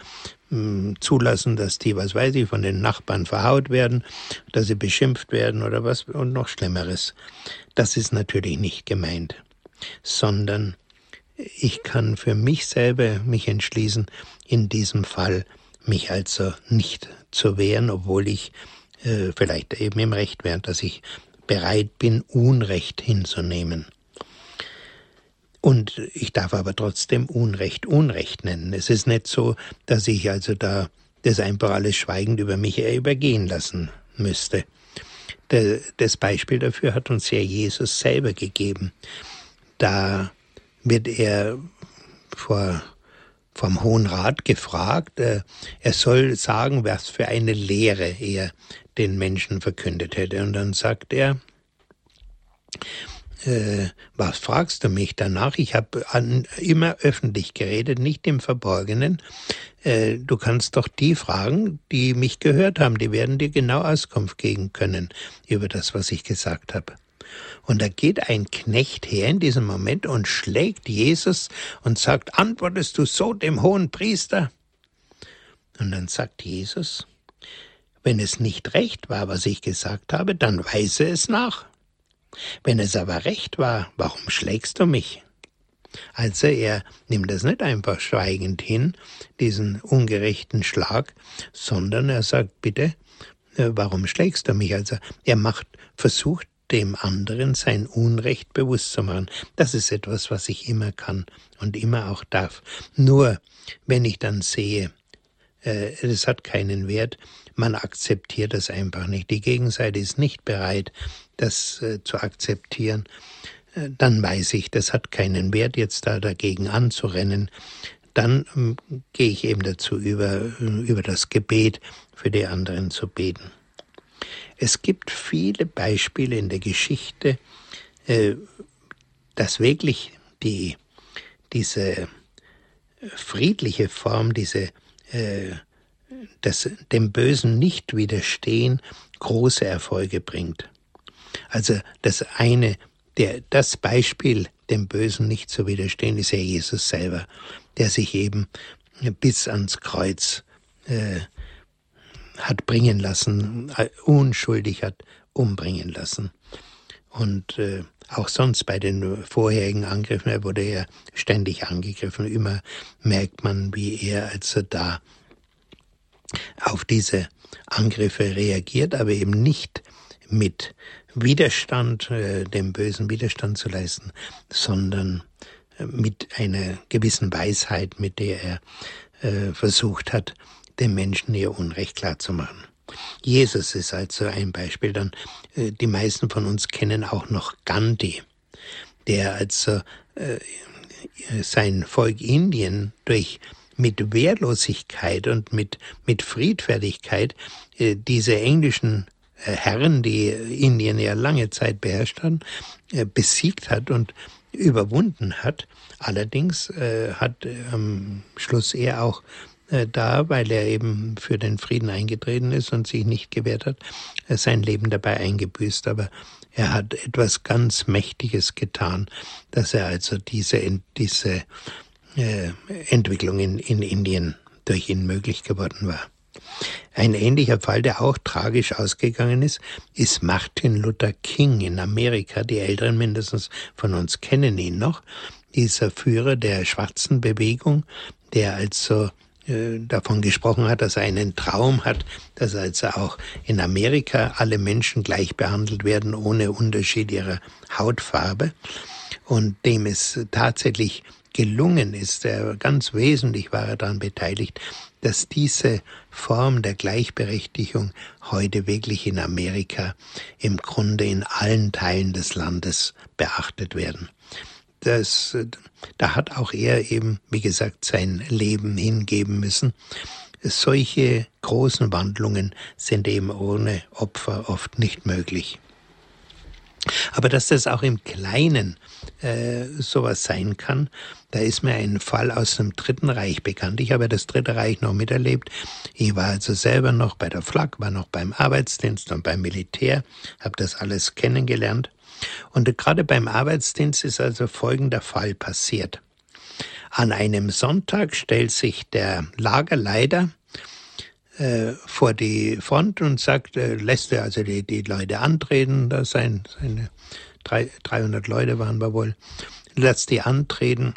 zulassen, dass die, was weiß ich, von den Nachbarn verhaut werden, dass sie beschimpft werden oder was und noch Schlimmeres. Das ist natürlich nicht gemeint, sondern ich kann für mich selber mich entschließen, in diesem Fall mich also nicht zu wehren, obwohl ich äh, vielleicht eben im Recht wäre, dass ich bereit bin, Unrecht hinzunehmen. Und ich darf aber trotzdem Unrecht Unrecht nennen. Es ist nicht so, dass ich also da das einfach alles schweigend über mich übergehen lassen müsste. Das Beispiel dafür hat uns ja Jesus selber gegeben. Da wird er vor, vom Hohen Rat gefragt, äh, er soll sagen, was für eine Lehre er den Menschen verkündet hätte. Und dann sagt er, äh, was fragst du mich danach? Ich habe immer öffentlich geredet, nicht im Verborgenen. Äh, du kannst doch die fragen, die mich gehört haben, die werden dir genau Auskunft geben können über das, was ich gesagt habe. Und da geht ein Knecht her in diesem Moment und schlägt Jesus und sagt, antwortest du so dem hohen Priester? Und dann sagt Jesus, wenn es nicht recht war, was ich gesagt habe, dann weise es nach. Wenn es aber recht war, warum schlägst du mich? Also er nimmt es nicht einfach schweigend hin, diesen ungerechten Schlag, sondern er sagt, bitte, äh, warum schlägst du mich? Also er macht, versucht dem anderen sein Unrecht bewusst zu machen. Das ist etwas, was ich immer kann und immer auch darf. Nur wenn ich dann sehe, es hat keinen Wert, man akzeptiert das einfach nicht. Die Gegenseite ist nicht bereit, das äh, zu akzeptieren. Äh, dann weiß ich, das hat keinen Wert, jetzt da dagegen anzurennen. Dann ähm, gehe ich eben dazu über, äh, über das Gebet für die anderen zu beten. Es gibt viele Beispiele in der Geschichte, äh, dass wirklich die, diese friedliche Form, diese äh, das dem Bösen nicht widerstehen, große Erfolge bringt. Also das eine, der, das Beispiel, dem Bösen nicht zu widerstehen, ist ja Jesus selber, der sich eben bis ans Kreuz äh, hat bringen lassen, äh, unschuldig hat umbringen lassen. Und äh, auch sonst bei den vorherigen Angriffen, er wurde ja ständig angegriffen. Immer merkt man, wie er, als er da auf diese Angriffe reagiert, aber eben nicht mit Widerstand, äh, dem Bösen Widerstand zu leisten, sondern äh, mit einer gewissen Weisheit, mit der er äh, versucht hat, den Menschen ihr Unrecht klarzumachen. Jesus ist also ein Beispiel. Dann äh, die meisten von uns kennen auch noch Gandhi, der also äh, sein Volk Indien durch mit Wehrlosigkeit und mit mit Friedfertigkeit äh, diese englischen äh, Herren, die Indien ja lange Zeit beherrscht haben, äh, besiegt hat und überwunden hat. Allerdings äh, hat am Schluss er auch da, weil er eben für den Frieden eingetreten ist und sich nicht gewehrt hat, äh, sein Leben dabei eingebüßt. Aber er hat etwas ganz Mächtiges getan, dass er also diese, diese äh, Entwicklung in, in Indien durch ihn möglich geworden war. Ein ähnlicher Fall, der auch tragisch ausgegangen ist, ist Martin Luther King in Amerika. Die Älteren mindestens von uns kennen ihn noch. Dieser Führer der schwarzen Bewegung, der also äh, davon gesprochen hat, dass er einen Traum hat, dass also auch in Amerika alle Menschen gleich behandelt werden, ohne Unterschied ihrer Hautfarbe. Und dem es tatsächlich gelungen ist, er, ganz wesentlich war er daran beteiligt, dass diese Form der Gleichberechtigung heute wirklich in Amerika im Grunde in allen Teilen des Landes beachtet werden. Das, da hat auch er eben, wie gesagt, sein Leben hingeben müssen. Solche großen Wandlungen sind eben ohne Opfer oft nicht möglich. Aber dass das auch im Kleinen äh, sowas sein kann, da ist mir ein Fall aus dem Dritten Reich bekannt. Ich habe das Dritte Reich noch miterlebt. Ich war also selber noch bei der Flak, war noch beim Arbeitsdienst und beim Militär, habe das alles kennengelernt. Und gerade beim Arbeitsdienst ist also folgender Fall passiert. An einem Sonntag stellt sich der Lagerleiter äh, vor die Front und sagt, äh, lässt er also die, die Leute antreten, da sein, seine drei, 300 Leute waren wir wohl, lässt die antreten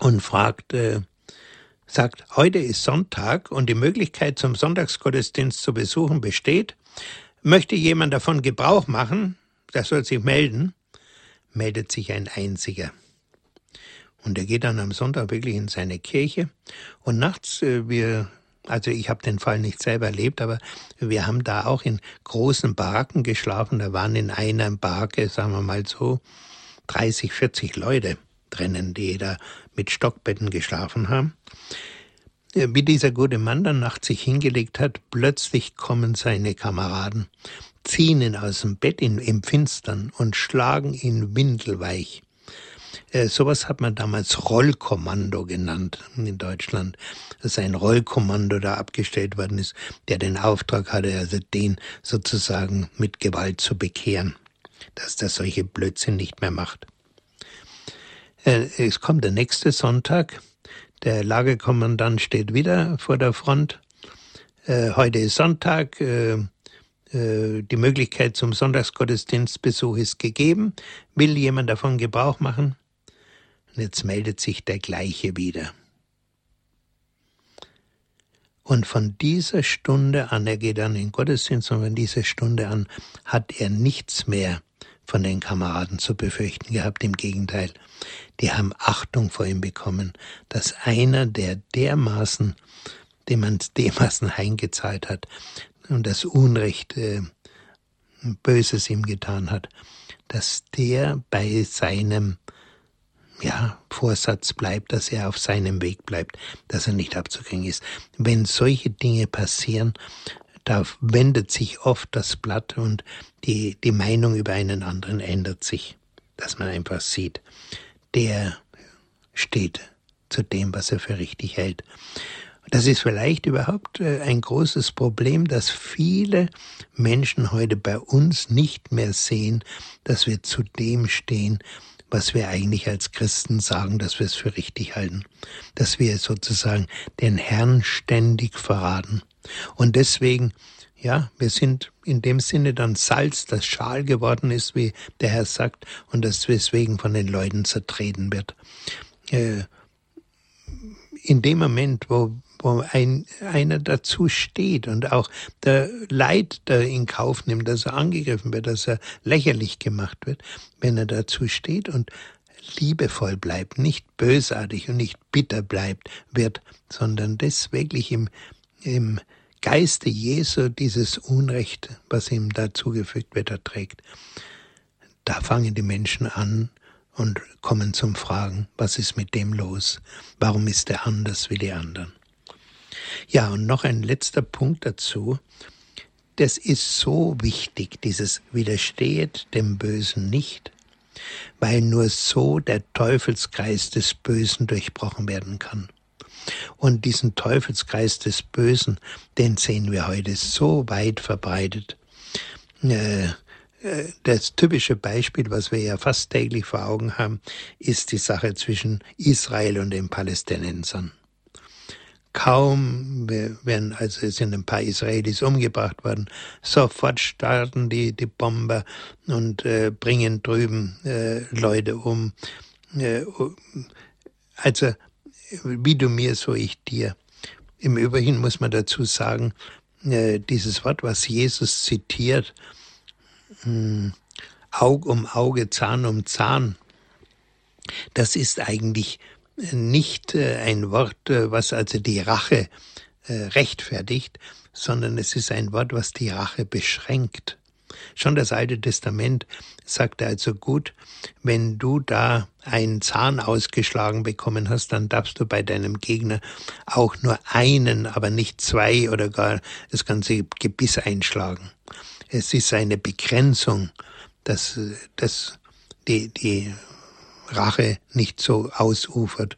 und fragt, äh, sagt, heute ist Sonntag und die Möglichkeit zum Sonntagsgottesdienst zu besuchen besteht. Möchte jemand davon Gebrauch machen? Der soll sich melden. Meldet sich ein einziger. Und er geht dann am Sonntag wirklich in seine Kirche. Und nachts, äh, wir also ich habe den Fall nicht selber erlebt, aber wir haben da auch in großen Baracken geschlafen. Da waren in einer Barke, sagen wir mal so, 30, 40 Leute drinnen, die da mit Stockbetten geschlafen haben. Wie dieser gute Mann dann nachts sich hingelegt hat, plötzlich kommen seine Kameraden, ziehen ihn aus dem Bett in, im Finstern und schlagen ihn windelweich. Äh, sowas hat man damals Rollkommando genannt in Deutschland, dass ein Rollkommando da abgestellt worden ist, der den Auftrag hatte, also den sozusagen mit Gewalt zu bekehren, dass der solche Blödsinn nicht mehr macht. Äh, es kommt der nächste Sonntag, der Lagerkommandant steht wieder vor der Front. Äh, heute ist Sonntag, äh, die Möglichkeit zum Sonntagsgottesdienstbesuch ist gegeben. Will jemand davon Gebrauch machen? Und jetzt meldet sich der gleiche wieder. Und von dieser Stunde an, er geht dann in Gottesdienst, und von dieser Stunde an hat er nichts mehr von den Kameraden zu befürchten gehabt. Im Gegenteil, die haben Achtung vor ihm bekommen, dass einer, der dermaßen, dem man dermaßen heimgezahlt hat und das Unrecht äh, Böses ihm getan hat, dass der bei seinem ja, Vorsatz bleibt, dass er auf seinem Weg bleibt, dass er nicht abzukriegen ist. Wenn solche Dinge passieren, da wendet sich oft das Blatt und die, die Meinung über einen anderen ändert sich, dass man einfach sieht, der steht zu dem, was er für richtig hält. Das ist vielleicht überhaupt äh, ein großes Problem, dass viele Menschen heute bei uns nicht mehr sehen, dass wir zu dem stehen, was wir eigentlich als Christen sagen, dass wir es für richtig halten, dass wir sozusagen den Herrn ständig verraten. Und deswegen, ja, wir sind in dem Sinne dann Salz, das Schal geworden ist, wie der Herr sagt, und das deswegen von den Leuten zertreten wird. Äh, in dem Moment, wo wo ein, einer dazu steht und auch der Leid der in Kauf nimmt, dass er angegriffen wird, dass er lächerlich gemacht wird, wenn er dazu steht und liebevoll bleibt, nicht bösartig und nicht bitter bleibt, wird, sondern das wirklich im, im Geiste Jesu dieses Unrecht, was ihm da zugefügt wird, erträgt. Da fangen die Menschen an und kommen zum Fragen, was ist mit dem los? Warum ist er anders wie die anderen? Ja, und noch ein letzter Punkt dazu. Das ist so wichtig, dieses Widerstehet dem Bösen nicht, weil nur so der Teufelskreis des Bösen durchbrochen werden kann. Und diesen Teufelskreis des Bösen, den sehen wir heute so weit verbreitet. Äh, äh, das typische Beispiel, was wir ja fast täglich vor Augen haben, ist die Sache zwischen Israel und den Palästinensern. Kaum werden, also es sind ein paar Israelis umgebracht worden, sofort starten die, die Bomber und äh, bringen drüben äh, Leute um. Äh, also, wie du mir, so ich dir. Im Übrigen muss man dazu sagen, äh, dieses Wort, was Jesus zitiert, hm, Aug um Auge, Zahn um Zahn. Das ist eigentlich nicht äh, ein Wort, äh, was also die Rache äh, rechtfertigt, sondern es ist ein Wort, was die Rache beschränkt. Schon das Alte Testament sagt also gut, wenn du da einen Zahn ausgeschlagen bekommen hast, dann darfst du bei deinem Gegner auch nur einen, aber nicht zwei oder gar das ganze Gebiss einschlagen. Es ist eine Begrenzung, dass, dass die, die Rache nicht so ausufert.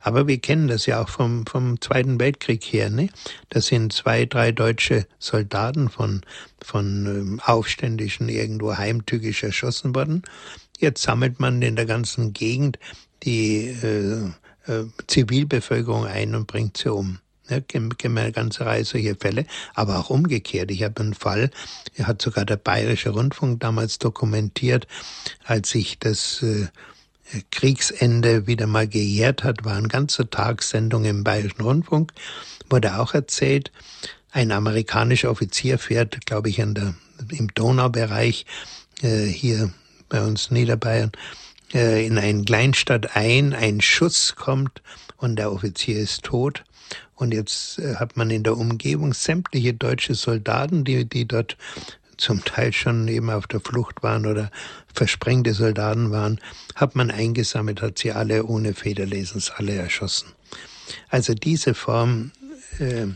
Aber wir kennen das ja auch vom, vom Zweiten Weltkrieg her. Ne? Da sind zwei, drei deutsche Soldaten von, von ähm, Aufständischen irgendwo heimtückisch erschossen worden. Jetzt sammelt man in der ganzen Gegend die äh, äh, Zivilbevölkerung ein und bringt sie um. Ja, kennen wir eine ganze Reihe solcher Fälle, aber auch umgekehrt. Ich habe einen Fall, hat sogar der Bayerische Rundfunk damals dokumentiert, als sich das äh, Kriegsende wieder mal gejährt hat, war ein ganzer Tag Sendung im Bayerischen Rundfunk, wurde auch erzählt, ein amerikanischer Offizier fährt, glaube ich, der, im Donaubereich äh, hier bei uns Niederbayern äh, in eine Kleinstadt ein, ein Schuss kommt und der Offizier ist tot. Und jetzt äh, hat man in der Umgebung sämtliche deutsche Soldaten, die, die dort zum Teil schon eben auf der Flucht waren oder versprengte Soldaten waren, hat man eingesammelt, hat sie alle ohne Federlesens alle erschossen. Also diese Form äh,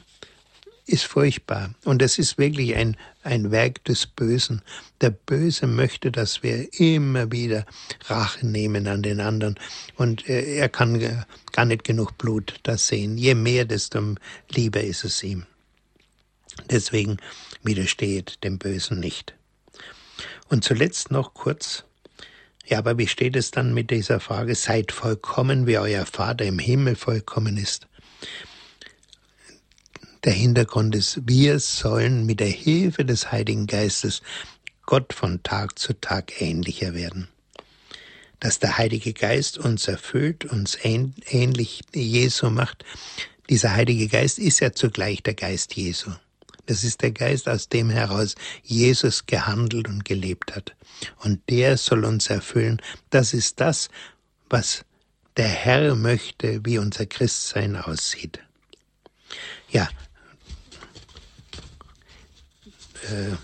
ist furchtbar. Und es ist wirklich ein, ein Werk des Bösen. Der Böse möchte, dass wir immer wieder Rache nehmen an den anderen. Und äh, er kann gar nicht genug Blut da sehen. Je mehr, desto lieber ist es ihm. Deswegen widersteht dem Bösen nicht. Und zuletzt noch kurz, ja, aber wie steht es dann mit dieser Frage, seid vollkommen, wie euer Vater im Himmel vollkommen ist? Der Hintergrund ist, wir sollen mit der Hilfe des Heiligen Geistes Gott von Tag zu Tag ähnlicher werden. Dass der Heilige Geist uns erfüllt, uns ähnlich Jesu macht, dieser Heilige Geist ist ja zugleich der Geist Jesu. Das ist der Geist, aus dem heraus Jesus gehandelt und gelebt hat. Und der soll uns erfüllen. Das ist das, was der Herr möchte, wie unser Christsein aussieht. Ja, äh,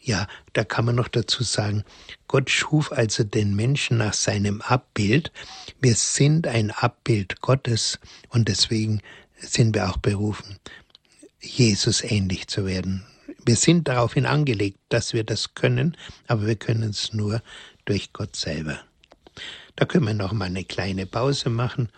ja, da kann man noch dazu sagen, Gott schuf also den Menschen nach seinem Abbild. Wir sind ein Abbild Gottes und deswegen sind wir auch berufen, Jesus ähnlich zu werden. Wir sind daraufhin angelegt, dass wir das können, aber wir können es nur durch Gott selber. Da können wir noch mal eine kleine Pause machen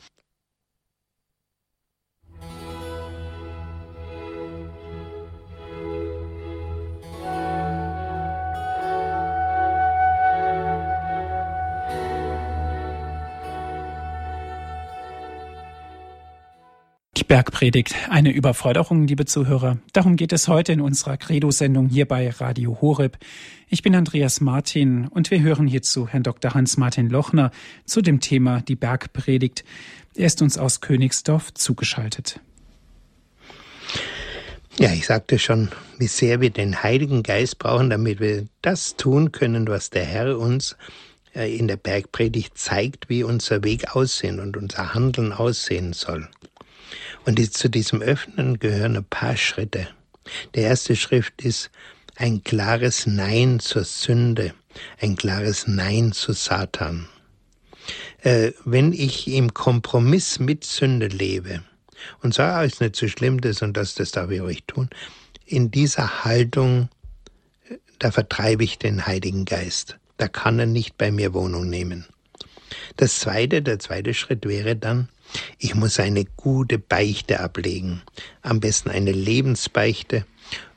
Bergpredigt, eine Überforderung, liebe Zuhörer. Darum geht es heute in unserer Credo-Sendung hier bei Radio Horeb. Ich bin Andreas Martin und wir hören hierzu Herrn Dr. Hans-Martin Lochner zu dem Thema die Bergpredigt. Er ist uns aus Königsdorf zugeschaltet. Ja, ich sagte schon, wie sehr wir den Heiligen Geist brauchen, damit wir das tun können, was der Herr uns äh, in der Bergpredigt zeigt, wie unser Weg aussehen und unser Handeln aussehen soll. Und die, zu diesem Öffnen gehören ein paar Schritte. Der erste Schritt ist ein klares Nein zur Sünde, ein klares Nein zu Satan. Äh, wenn ich im Kompromiss mit Sünde lebe und sage, ah, ist nicht so schlimm das und das, das darf ich euch tun, in dieser Haltung, äh, da vertreibe ich den Heiligen Geist. Da kann er nicht bei mir Wohnung nehmen. Das zweite, der zweite Schritt wäre dann, Ich muss eine gute Beichte ablegen. Am besten eine Lebensbeichte.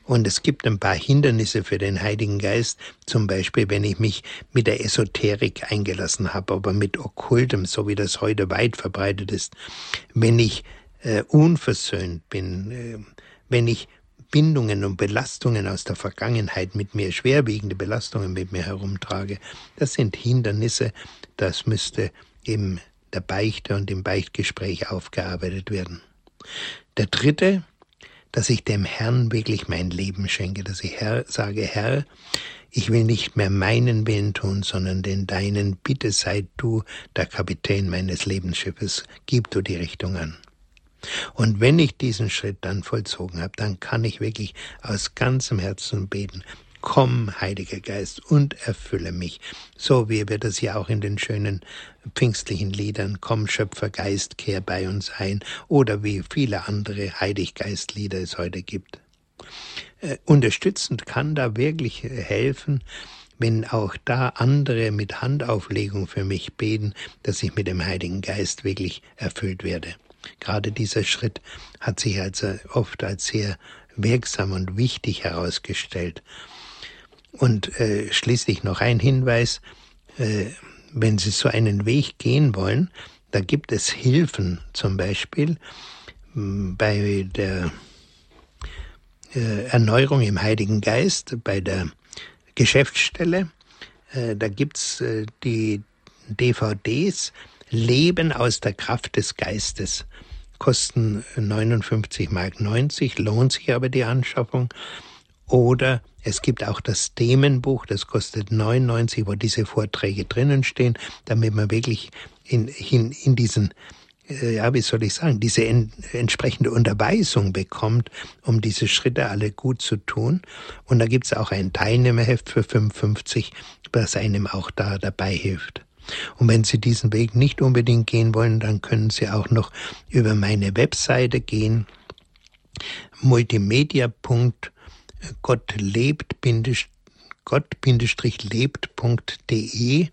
Und es gibt ein paar Hindernisse für den Heiligen Geist, zum Beispiel, wenn ich mich mit der Esoterik eingelassen habe, aber mit Okkultem, so wie das heute weit verbreitet ist, wenn ich äh, unversöhnt bin, äh, wenn ich Bindungen und Belastungen aus der Vergangenheit mit mir, schwerwiegende Belastungen mit mir herumtrage, das sind Hindernisse, das müsste im der Beichte und im Beichtgespräch aufgearbeitet werden. Der dritte, dass ich dem Herrn wirklich mein Leben schenke, dass ich Herr, sage, Herr, ich will nicht mehr meinen Willen tun, sondern den deinen. Bitte sei du der Kapitän meines Lebensschiffes. Gib du die Richtung an. Und wenn ich diesen Schritt dann vollzogen habe, dann kann ich wirklich aus ganzem Herzen beten, komm, Heiliger Geist, und erfülle mich. So wie wir das ja auch in den schönen pfingstlichen Liedern, komm, Schöpfergeist, kehr bei uns ein, oder wie viele andere Heiliggeistlieder es heute gibt. Äh, unterstützend kann da wirklich helfen, wenn auch da andere mit Handauflegung für mich beten, dass ich mit dem Heiligen Geist wirklich erfüllt werde. Gerade dieser Schritt hat sich also oft als sehr wirksam und wichtig herausgestellt. Und äh, schließlich noch ein Hinweis, äh, wenn Sie so einen Weg gehen wollen, da gibt es Hilfen, zum Beispiel bei der äh, Erneuerung im Heiligen Geist, bei der Geschäftsstelle. Äh, da gibt's äh, die DVDs Leben aus der Kraft des Geistes. Kosten 59 Mark 90, lohnt sich aber die Anschaffung. Oder es gibt auch das Themenbuch, das kostet 99, wo diese Vorträge drinnen stehen, damit man wirklich in, in, in diesen, äh, ja, wie soll ich sagen, diese en, entsprechende Unterweisung bekommt, um diese Schritte alle gut zu tun. Und da gibt's auch ein Teilnehmerheft für 55, was einem auch da dabei hilft. Und wenn Sie diesen Weg nicht unbedingt gehen wollen, dann können Sie auch noch über meine Webseite gehen, multimedia.gottlebt-lebt.de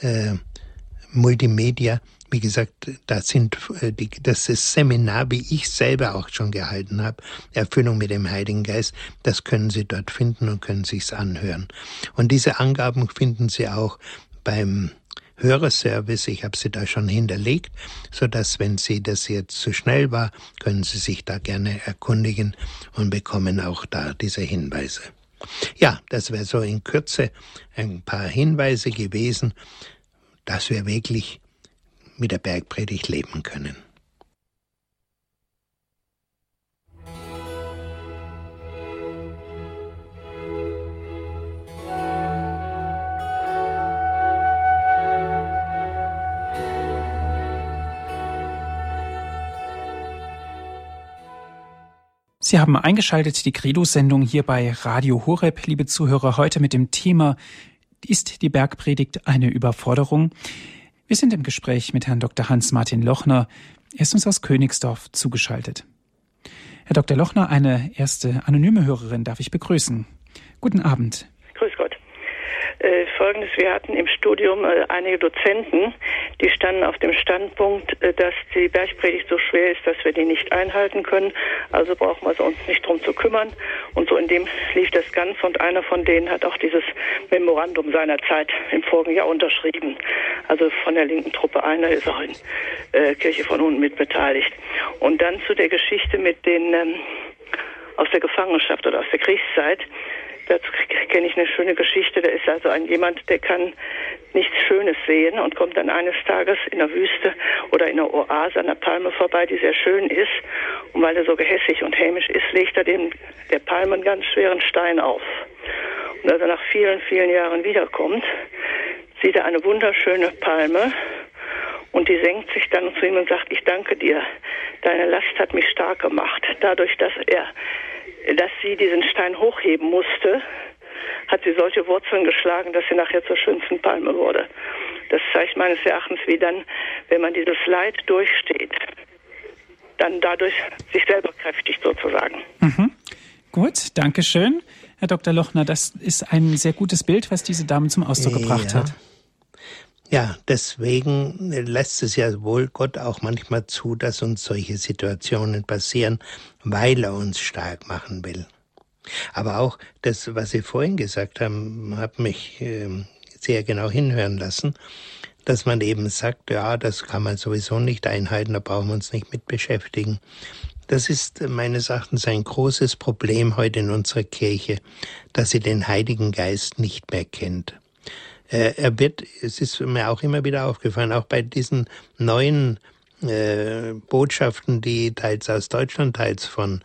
äh, Multimedia. Wie gesagt, das sind äh, die, das ist Seminar, wie ich selber auch schon gehalten habe, Erfüllung mit dem Heiligen Geist, das können Sie dort finden und können sich's anhören. Und diese Angaben finden Sie auch beim Hörerservice. Ich habe sie da schon hinterlegt, so dass wenn Sie das jetzt zu schnell war, können Sie sich da gerne erkundigen und bekommen auch da diese Hinweise. Ja, das wäre so in Kürze ein paar Hinweise gewesen, dass wir wirklich mit der Bergpredigt leben können. Sie haben eingeschaltet die Credo-Sendung hier bei Radio Horeb, liebe Zuhörer, heute mit dem Thema Ist die Bergpredigt eine Überforderung? Wir sind im Gespräch mit Herrn Dr. Hans-Martin Lochner. Er ist uns aus Königsdorf zugeschaltet. Herr Dr. Lochner, eine erste anonyme Hörerin darf ich begrüßen. Guten Abend. Äh, Folgendes, wir hatten im Studium äh, einige Dozenten, die standen auf dem Standpunkt, äh, dass die Bergpredigt so schwer ist, dass wir die nicht einhalten können. Also brauchen wir uns nicht drum zu kümmern. Und so in dem lief das Ganze. Und einer von denen hat auch dieses Memorandum seiner Zeit im vorigen Jahr unterschrieben. Also von der linken Truppe. Einer ist auch in äh, Kirche von unten mit beteiligt. Und dann zu der Geschichte mit den ähm, aus der Gefangenschaft oder aus der Kriegszeit. Dazu kenne ich eine schöne Geschichte. Da ist also ein jemand, der kann nichts Schönes sehen und kommt dann eines Tages in der Wüste oder in einer Oase an der Palme vorbei, die sehr schön ist. Und weil er so gehässig und hämisch ist, legt er dem der Palme einen ganz schweren Stein auf. Und als er nach vielen, vielen Jahren wiederkommt, sieht er eine wunderschöne Palme und die senkt sich dann zu ihm und sagt, ich danke dir, deine Last hat mich stark gemacht. Dadurch, dass er dass sie diesen Stein hochheben musste, hat sie solche Wurzeln geschlagen, dass sie nachher zur schönsten Palme wurde. Das zeigt meines Erachtens, wie dann, wenn man dieses Leid durchsteht, dann dadurch sich selber kräftigt sozusagen. Mhm. Gut, danke schön, Herr Dr. Lochner. Das ist ein sehr gutes Bild, was diese Dame zum Ausdruck gebracht ja. hat. Ja, deswegen lässt es ja wohl Gott auch manchmal zu, dass uns solche Situationen passieren, weil er uns stark machen will. Aber auch das, was Sie vorhin gesagt haben, hat mich äh, sehr genau hinhören lassen, dass man eben sagt, ja, das kann man sowieso nicht einhalten, da brauchen wir uns nicht mit beschäftigen. Das ist meines Erachtens ein großes Problem heute in unserer Kirche, dass sie den Heiligen Geist nicht mehr kennt. Äh, er wird, es ist mir auch immer wieder aufgefallen, auch bei diesen neuen äh, Botschaften, die teils aus Deutschland, teils von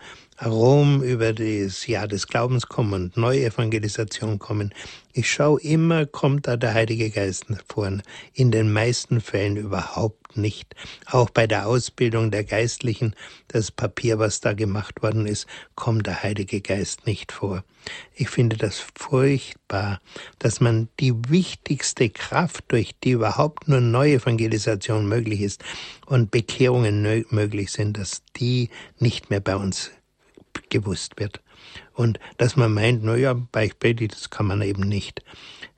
Rom über das Jahr des Glaubens kommen und Neuevangelisation kommen. Ich schaue immer, kommt da der Heilige Geist vor. In den meisten Fällen überhaupt nicht. Auch bei der Ausbildung der Geistlichen, das Papier, was da gemacht worden ist, kommt der Heilige Geist nicht vor. Ich finde das furchtbar, dass man die wichtigste Kraft, durch die überhaupt nur Neuevangelisation möglich ist und Bekehrungen möglich sind, dass die nicht mehr bei uns gewusst wird. Und dass man meint, naja, Beichtpredigt, das kann man eben nicht.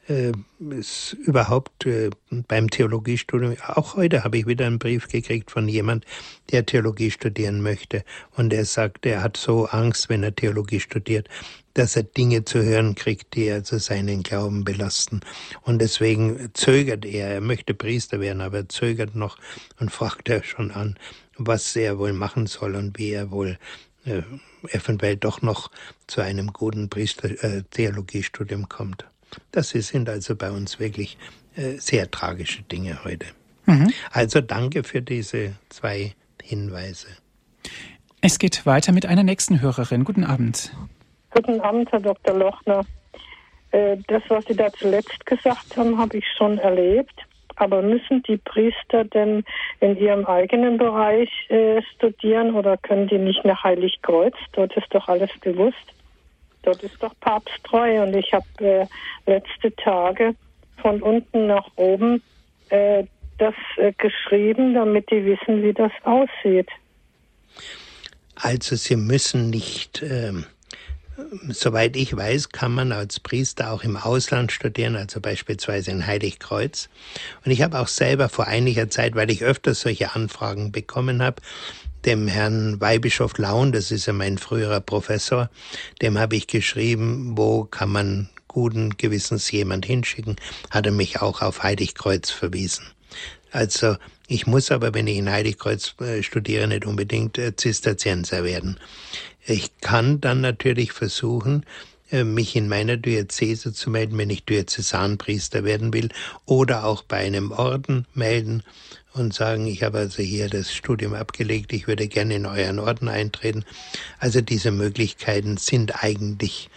Äh, ist überhaupt äh, beim Theologiestudium, auch heute habe ich wieder einen Brief gekriegt von jemand, der Theologie studieren möchte. Und er sagt, er hat so Angst, wenn er Theologie studiert, dass er Dinge zu hören kriegt, die also seinen Glauben belasten. Und deswegen zögert er, er möchte Priester werden, aber er zögert noch und fragt er schon an, was er wohl machen soll und wie er wohl eventuell doch noch zu einem guten Priester äh, Theologiestudium kommt. Das sind also bei uns wirklich äh, sehr tragische Dinge heute. Mhm. Also danke für diese zwei Hinweise. Es geht weiter mit einer nächsten Hörerin. Guten Abend. Guten Abend, Herr Dr. Lochner. Äh, das, was Sie da zuletzt gesagt haben, habe ich schon erlebt. Aber müssen die Priester denn in ihrem eigenen Bereich äh, studieren oder können die nicht nach Heiligkreuz? Dort ist doch alles bewusst. Dort ist doch papsttreu und ich habe äh, letzte Tage von unten nach oben äh, das äh, geschrieben, damit die wissen, wie das aussieht. Also Sie müssen nicht ähm Soweit ich weiß, kann man als Priester auch im Ausland studieren, also beispielsweise in Heiligkreuz. Und ich habe auch selber vor einiger Zeit, weil ich öfters solche Anfragen bekommen habe, dem Herrn Weihbischof Laun, das ist ja mein früherer Professor, dem habe ich geschrieben, wo kann man guten Gewissens jemand hinschicken, hat er mich auch auf Heiligkreuz verwiesen. Also ich muss aber, wenn ich in Heiligkreuz äh, studiere, nicht unbedingt äh, Zisterzienser werden. Ich kann dann natürlich versuchen, äh, mich in meiner Diözese zu melden, wenn ich Diözesanpriester werden will, oder auch bei einem Orden melden und sagen, ich habe also hier das Studium abgelegt, ich würde gerne in euren Orden eintreten. Also diese Möglichkeiten sind eigentlich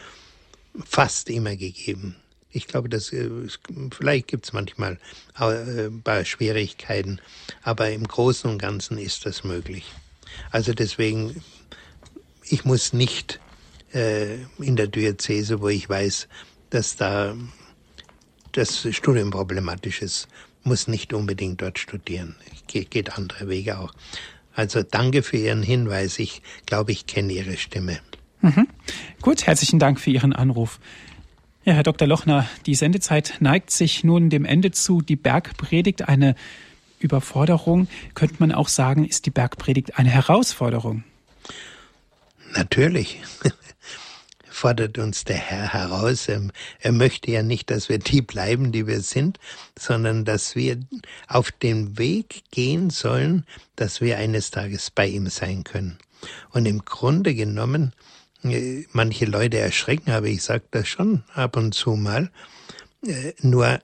fast immer gegeben. Ich glaube, dass äh, vielleicht gibt es manchmal äh, ein paar Schwierigkeiten, aber im Großen und Ganzen ist das möglich. Also deswegen ich muss nicht äh, in der Diözese, wo ich weiß, dass da das Studium problematisch ist, muss nicht unbedingt dort studieren. Ge geht andere Wege auch. Also danke für Ihren Hinweis. Ich glaube, ich kenne Ihre Stimme. Mhm. Gut, herzlichen Dank für Ihren Anruf. Ja, Herr Dr. Lochner, die Sendezeit neigt sich nun dem Ende zu. Die Bergpredigt eine Überforderung. Könnte man auch sagen, ist die Bergpredigt eine Herausforderung? Natürlich fordert uns der Herr heraus. Er möchte ja nicht, dass wir die bleiben, die wir sind, sondern dass wir auf den Weg gehen sollen, dass wir eines Tages bei ihm sein können. Und im Grunde genommen, äh, manche Leute erschrecken, aber ich sage das schon ab und zu mal, äh, nur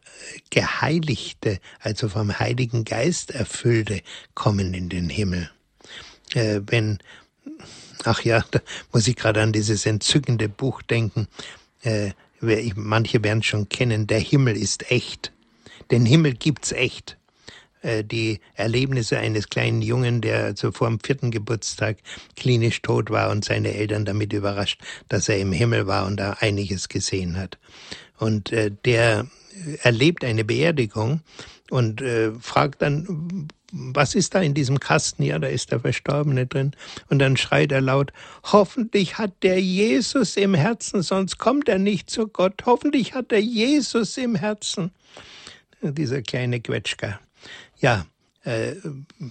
Geheiligte, also vom Heiligen Geist erfüllte, kommen in den Himmel. Äh, wenn Ach ja, da muss ich gerade an dieses entzückende Buch denken. Äh, manche werden schon kennen, der Himmel ist echt. Den Himmel gibt's echt. Äh, die Erlebnisse eines kleinen Jungen, der also vor dem vierten Geburtstag klinisch tot war und seine Eltern damit überrascht, dass er im Himmel war und da einiges gesehen hat. Und äh, der erlebt eine Beerdigung und äh, fragt dann, was ist da in diesem Kasten? Ja, da ist der Verstorbene drin. Und dann schreit er laut, hoffentlich hat der Jesus im Herzen, sonst kommt er nicht zu Gott. Hoffentlich hat er Jesus im Herzen. dieser kleine Quetschka. Ja, äh,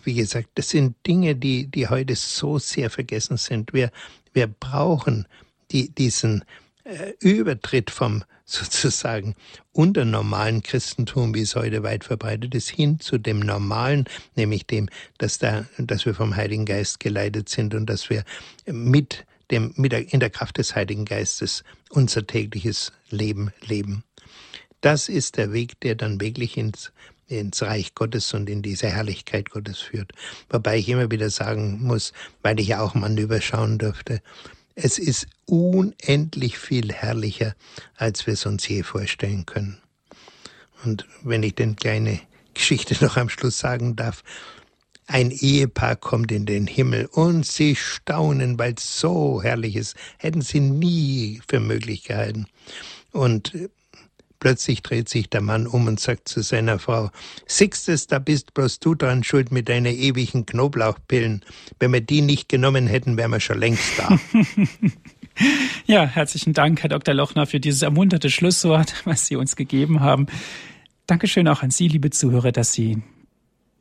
wie gesagt, das sind Dinge, die, die heute so sehr vergessen sind. Wir, wir brauchen die, diesen äh, Übertritt vom sozusagen unter normalen Christentum, wie es heute weit verbreitet ist, hin zu dem normalen, nämlich dem, dass, da, dass wir vom Heiligen Geist geleitet sind und dass wir mit dem, mit der, in der Kraft des Heiligen Geistes unser tägliches Leben leben. Das ist der Weg, der dann wirklich ins, ins Reich Gottes und in diese Herrlichkeit Gottes führt. Wobei ich immer wieder sagen muss, weil ich ja auch Manöver schauen durfte, es ist unendlich viel herrlicher, als wir es uns je vorstellen können. Und wenn ich denn kleine Geschichte noch am Schluss sagen darf, ein Ehepaar kommt in den Himmel und sie staunen, weil es so herrlich ist. Hätten sie nie für möglich gehalten. Und Plötzlich dreht sich der Mann um und sagt zu seiner Frau, Sixtes, da bist bloß du dran schuld mit deinen ewigen Knoblauchpillen. Wenn wir die nicht genommen hätten, wären wir schon längst da. ja, herzlichen Dank, Herr Dr. Lochner, für dieses ermunterte Schlusswort, was Sie uns gegeben haben. Dankeschön auch an Sie, liebe Zuhörer, dass Sie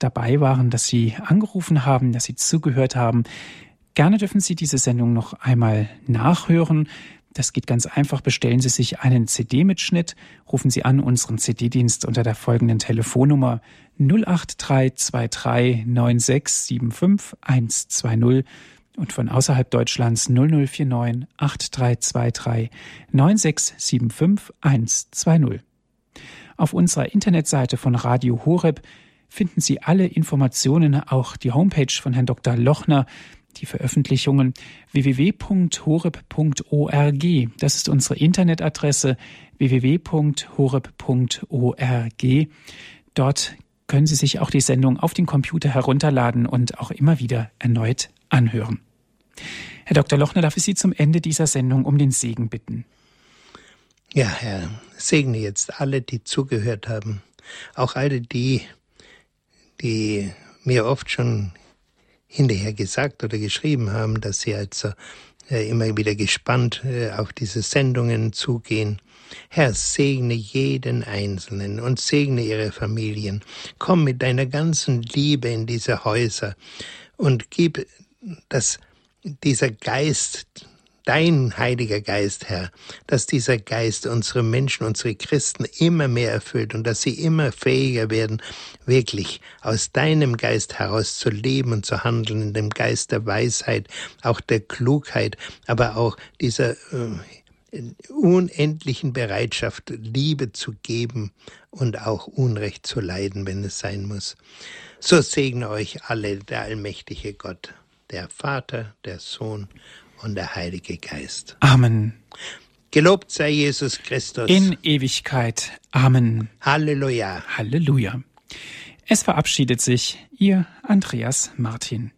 dabei waren, dass Sie angerufen haben, dass Sie zugehört haben. Gerne dürfen Sie diese Sendung noch einmal nachhören. Das geht ganz einfach. Bestellen Sie sich einen CD-Mitschnitt, rufen Sie an unseren CD-Dienst unter der folgenden Telefonnummer 08323 9675 120 und von außerhalb Deutschlands 0049 8323 9675 120. Auf unserer Internetseite von Radio Horeb finden Sie alle Informationen, auch die Homepage von Herrn Dr. Lochner, die Veröffentlichungen www.horeb.org. Das ist unsere Internetadresse www.horeb.org. Dort können Sie sich auch die Sendung auf den Computer herunterladen und auch immer wieder erneut anhören. Herr Dr. Lochner, darf ich Sie zum Ende dieser Sendung um den Segen bitten? Ja, Herr, segne jetzt alle, die zugehört haben, auch alle die, die mir oft schon hinterher gesagt oder geschrieben haben, dass sie also äh, immer wieder gespannt äh, auf diese Sendungen zugehen. Herr, segne jeden Einzelnen und segne ihre Familien. Komm mit deiner ganzen Liebe in diese Häuser und gib, dass dieser Geist dein Heiliger Geist, Herr, dass dieser Geist unsere Menschen, unsere Christen immer mehr erfüllt und dass sie immer fähiger werden, wirklich aus deinem Geist heraus zu leben und zu handeln, in dem Geist der Weisheit, auch der Klugheit, aber auch dieser äh, unendlichen Bereitschaft, Liebe zu geben und auch Unrecht zu leiden, wenn es sein muss. So segne euch alle der allmächtige Gott, der Vater, der Sohn und der Heilige Geist. Amen. Gelobt sei Jesus Christus. In Ewigkeit. Amen. Halleluja. Halleluja. Es verabschiedet sich Ihr Andreas Martin.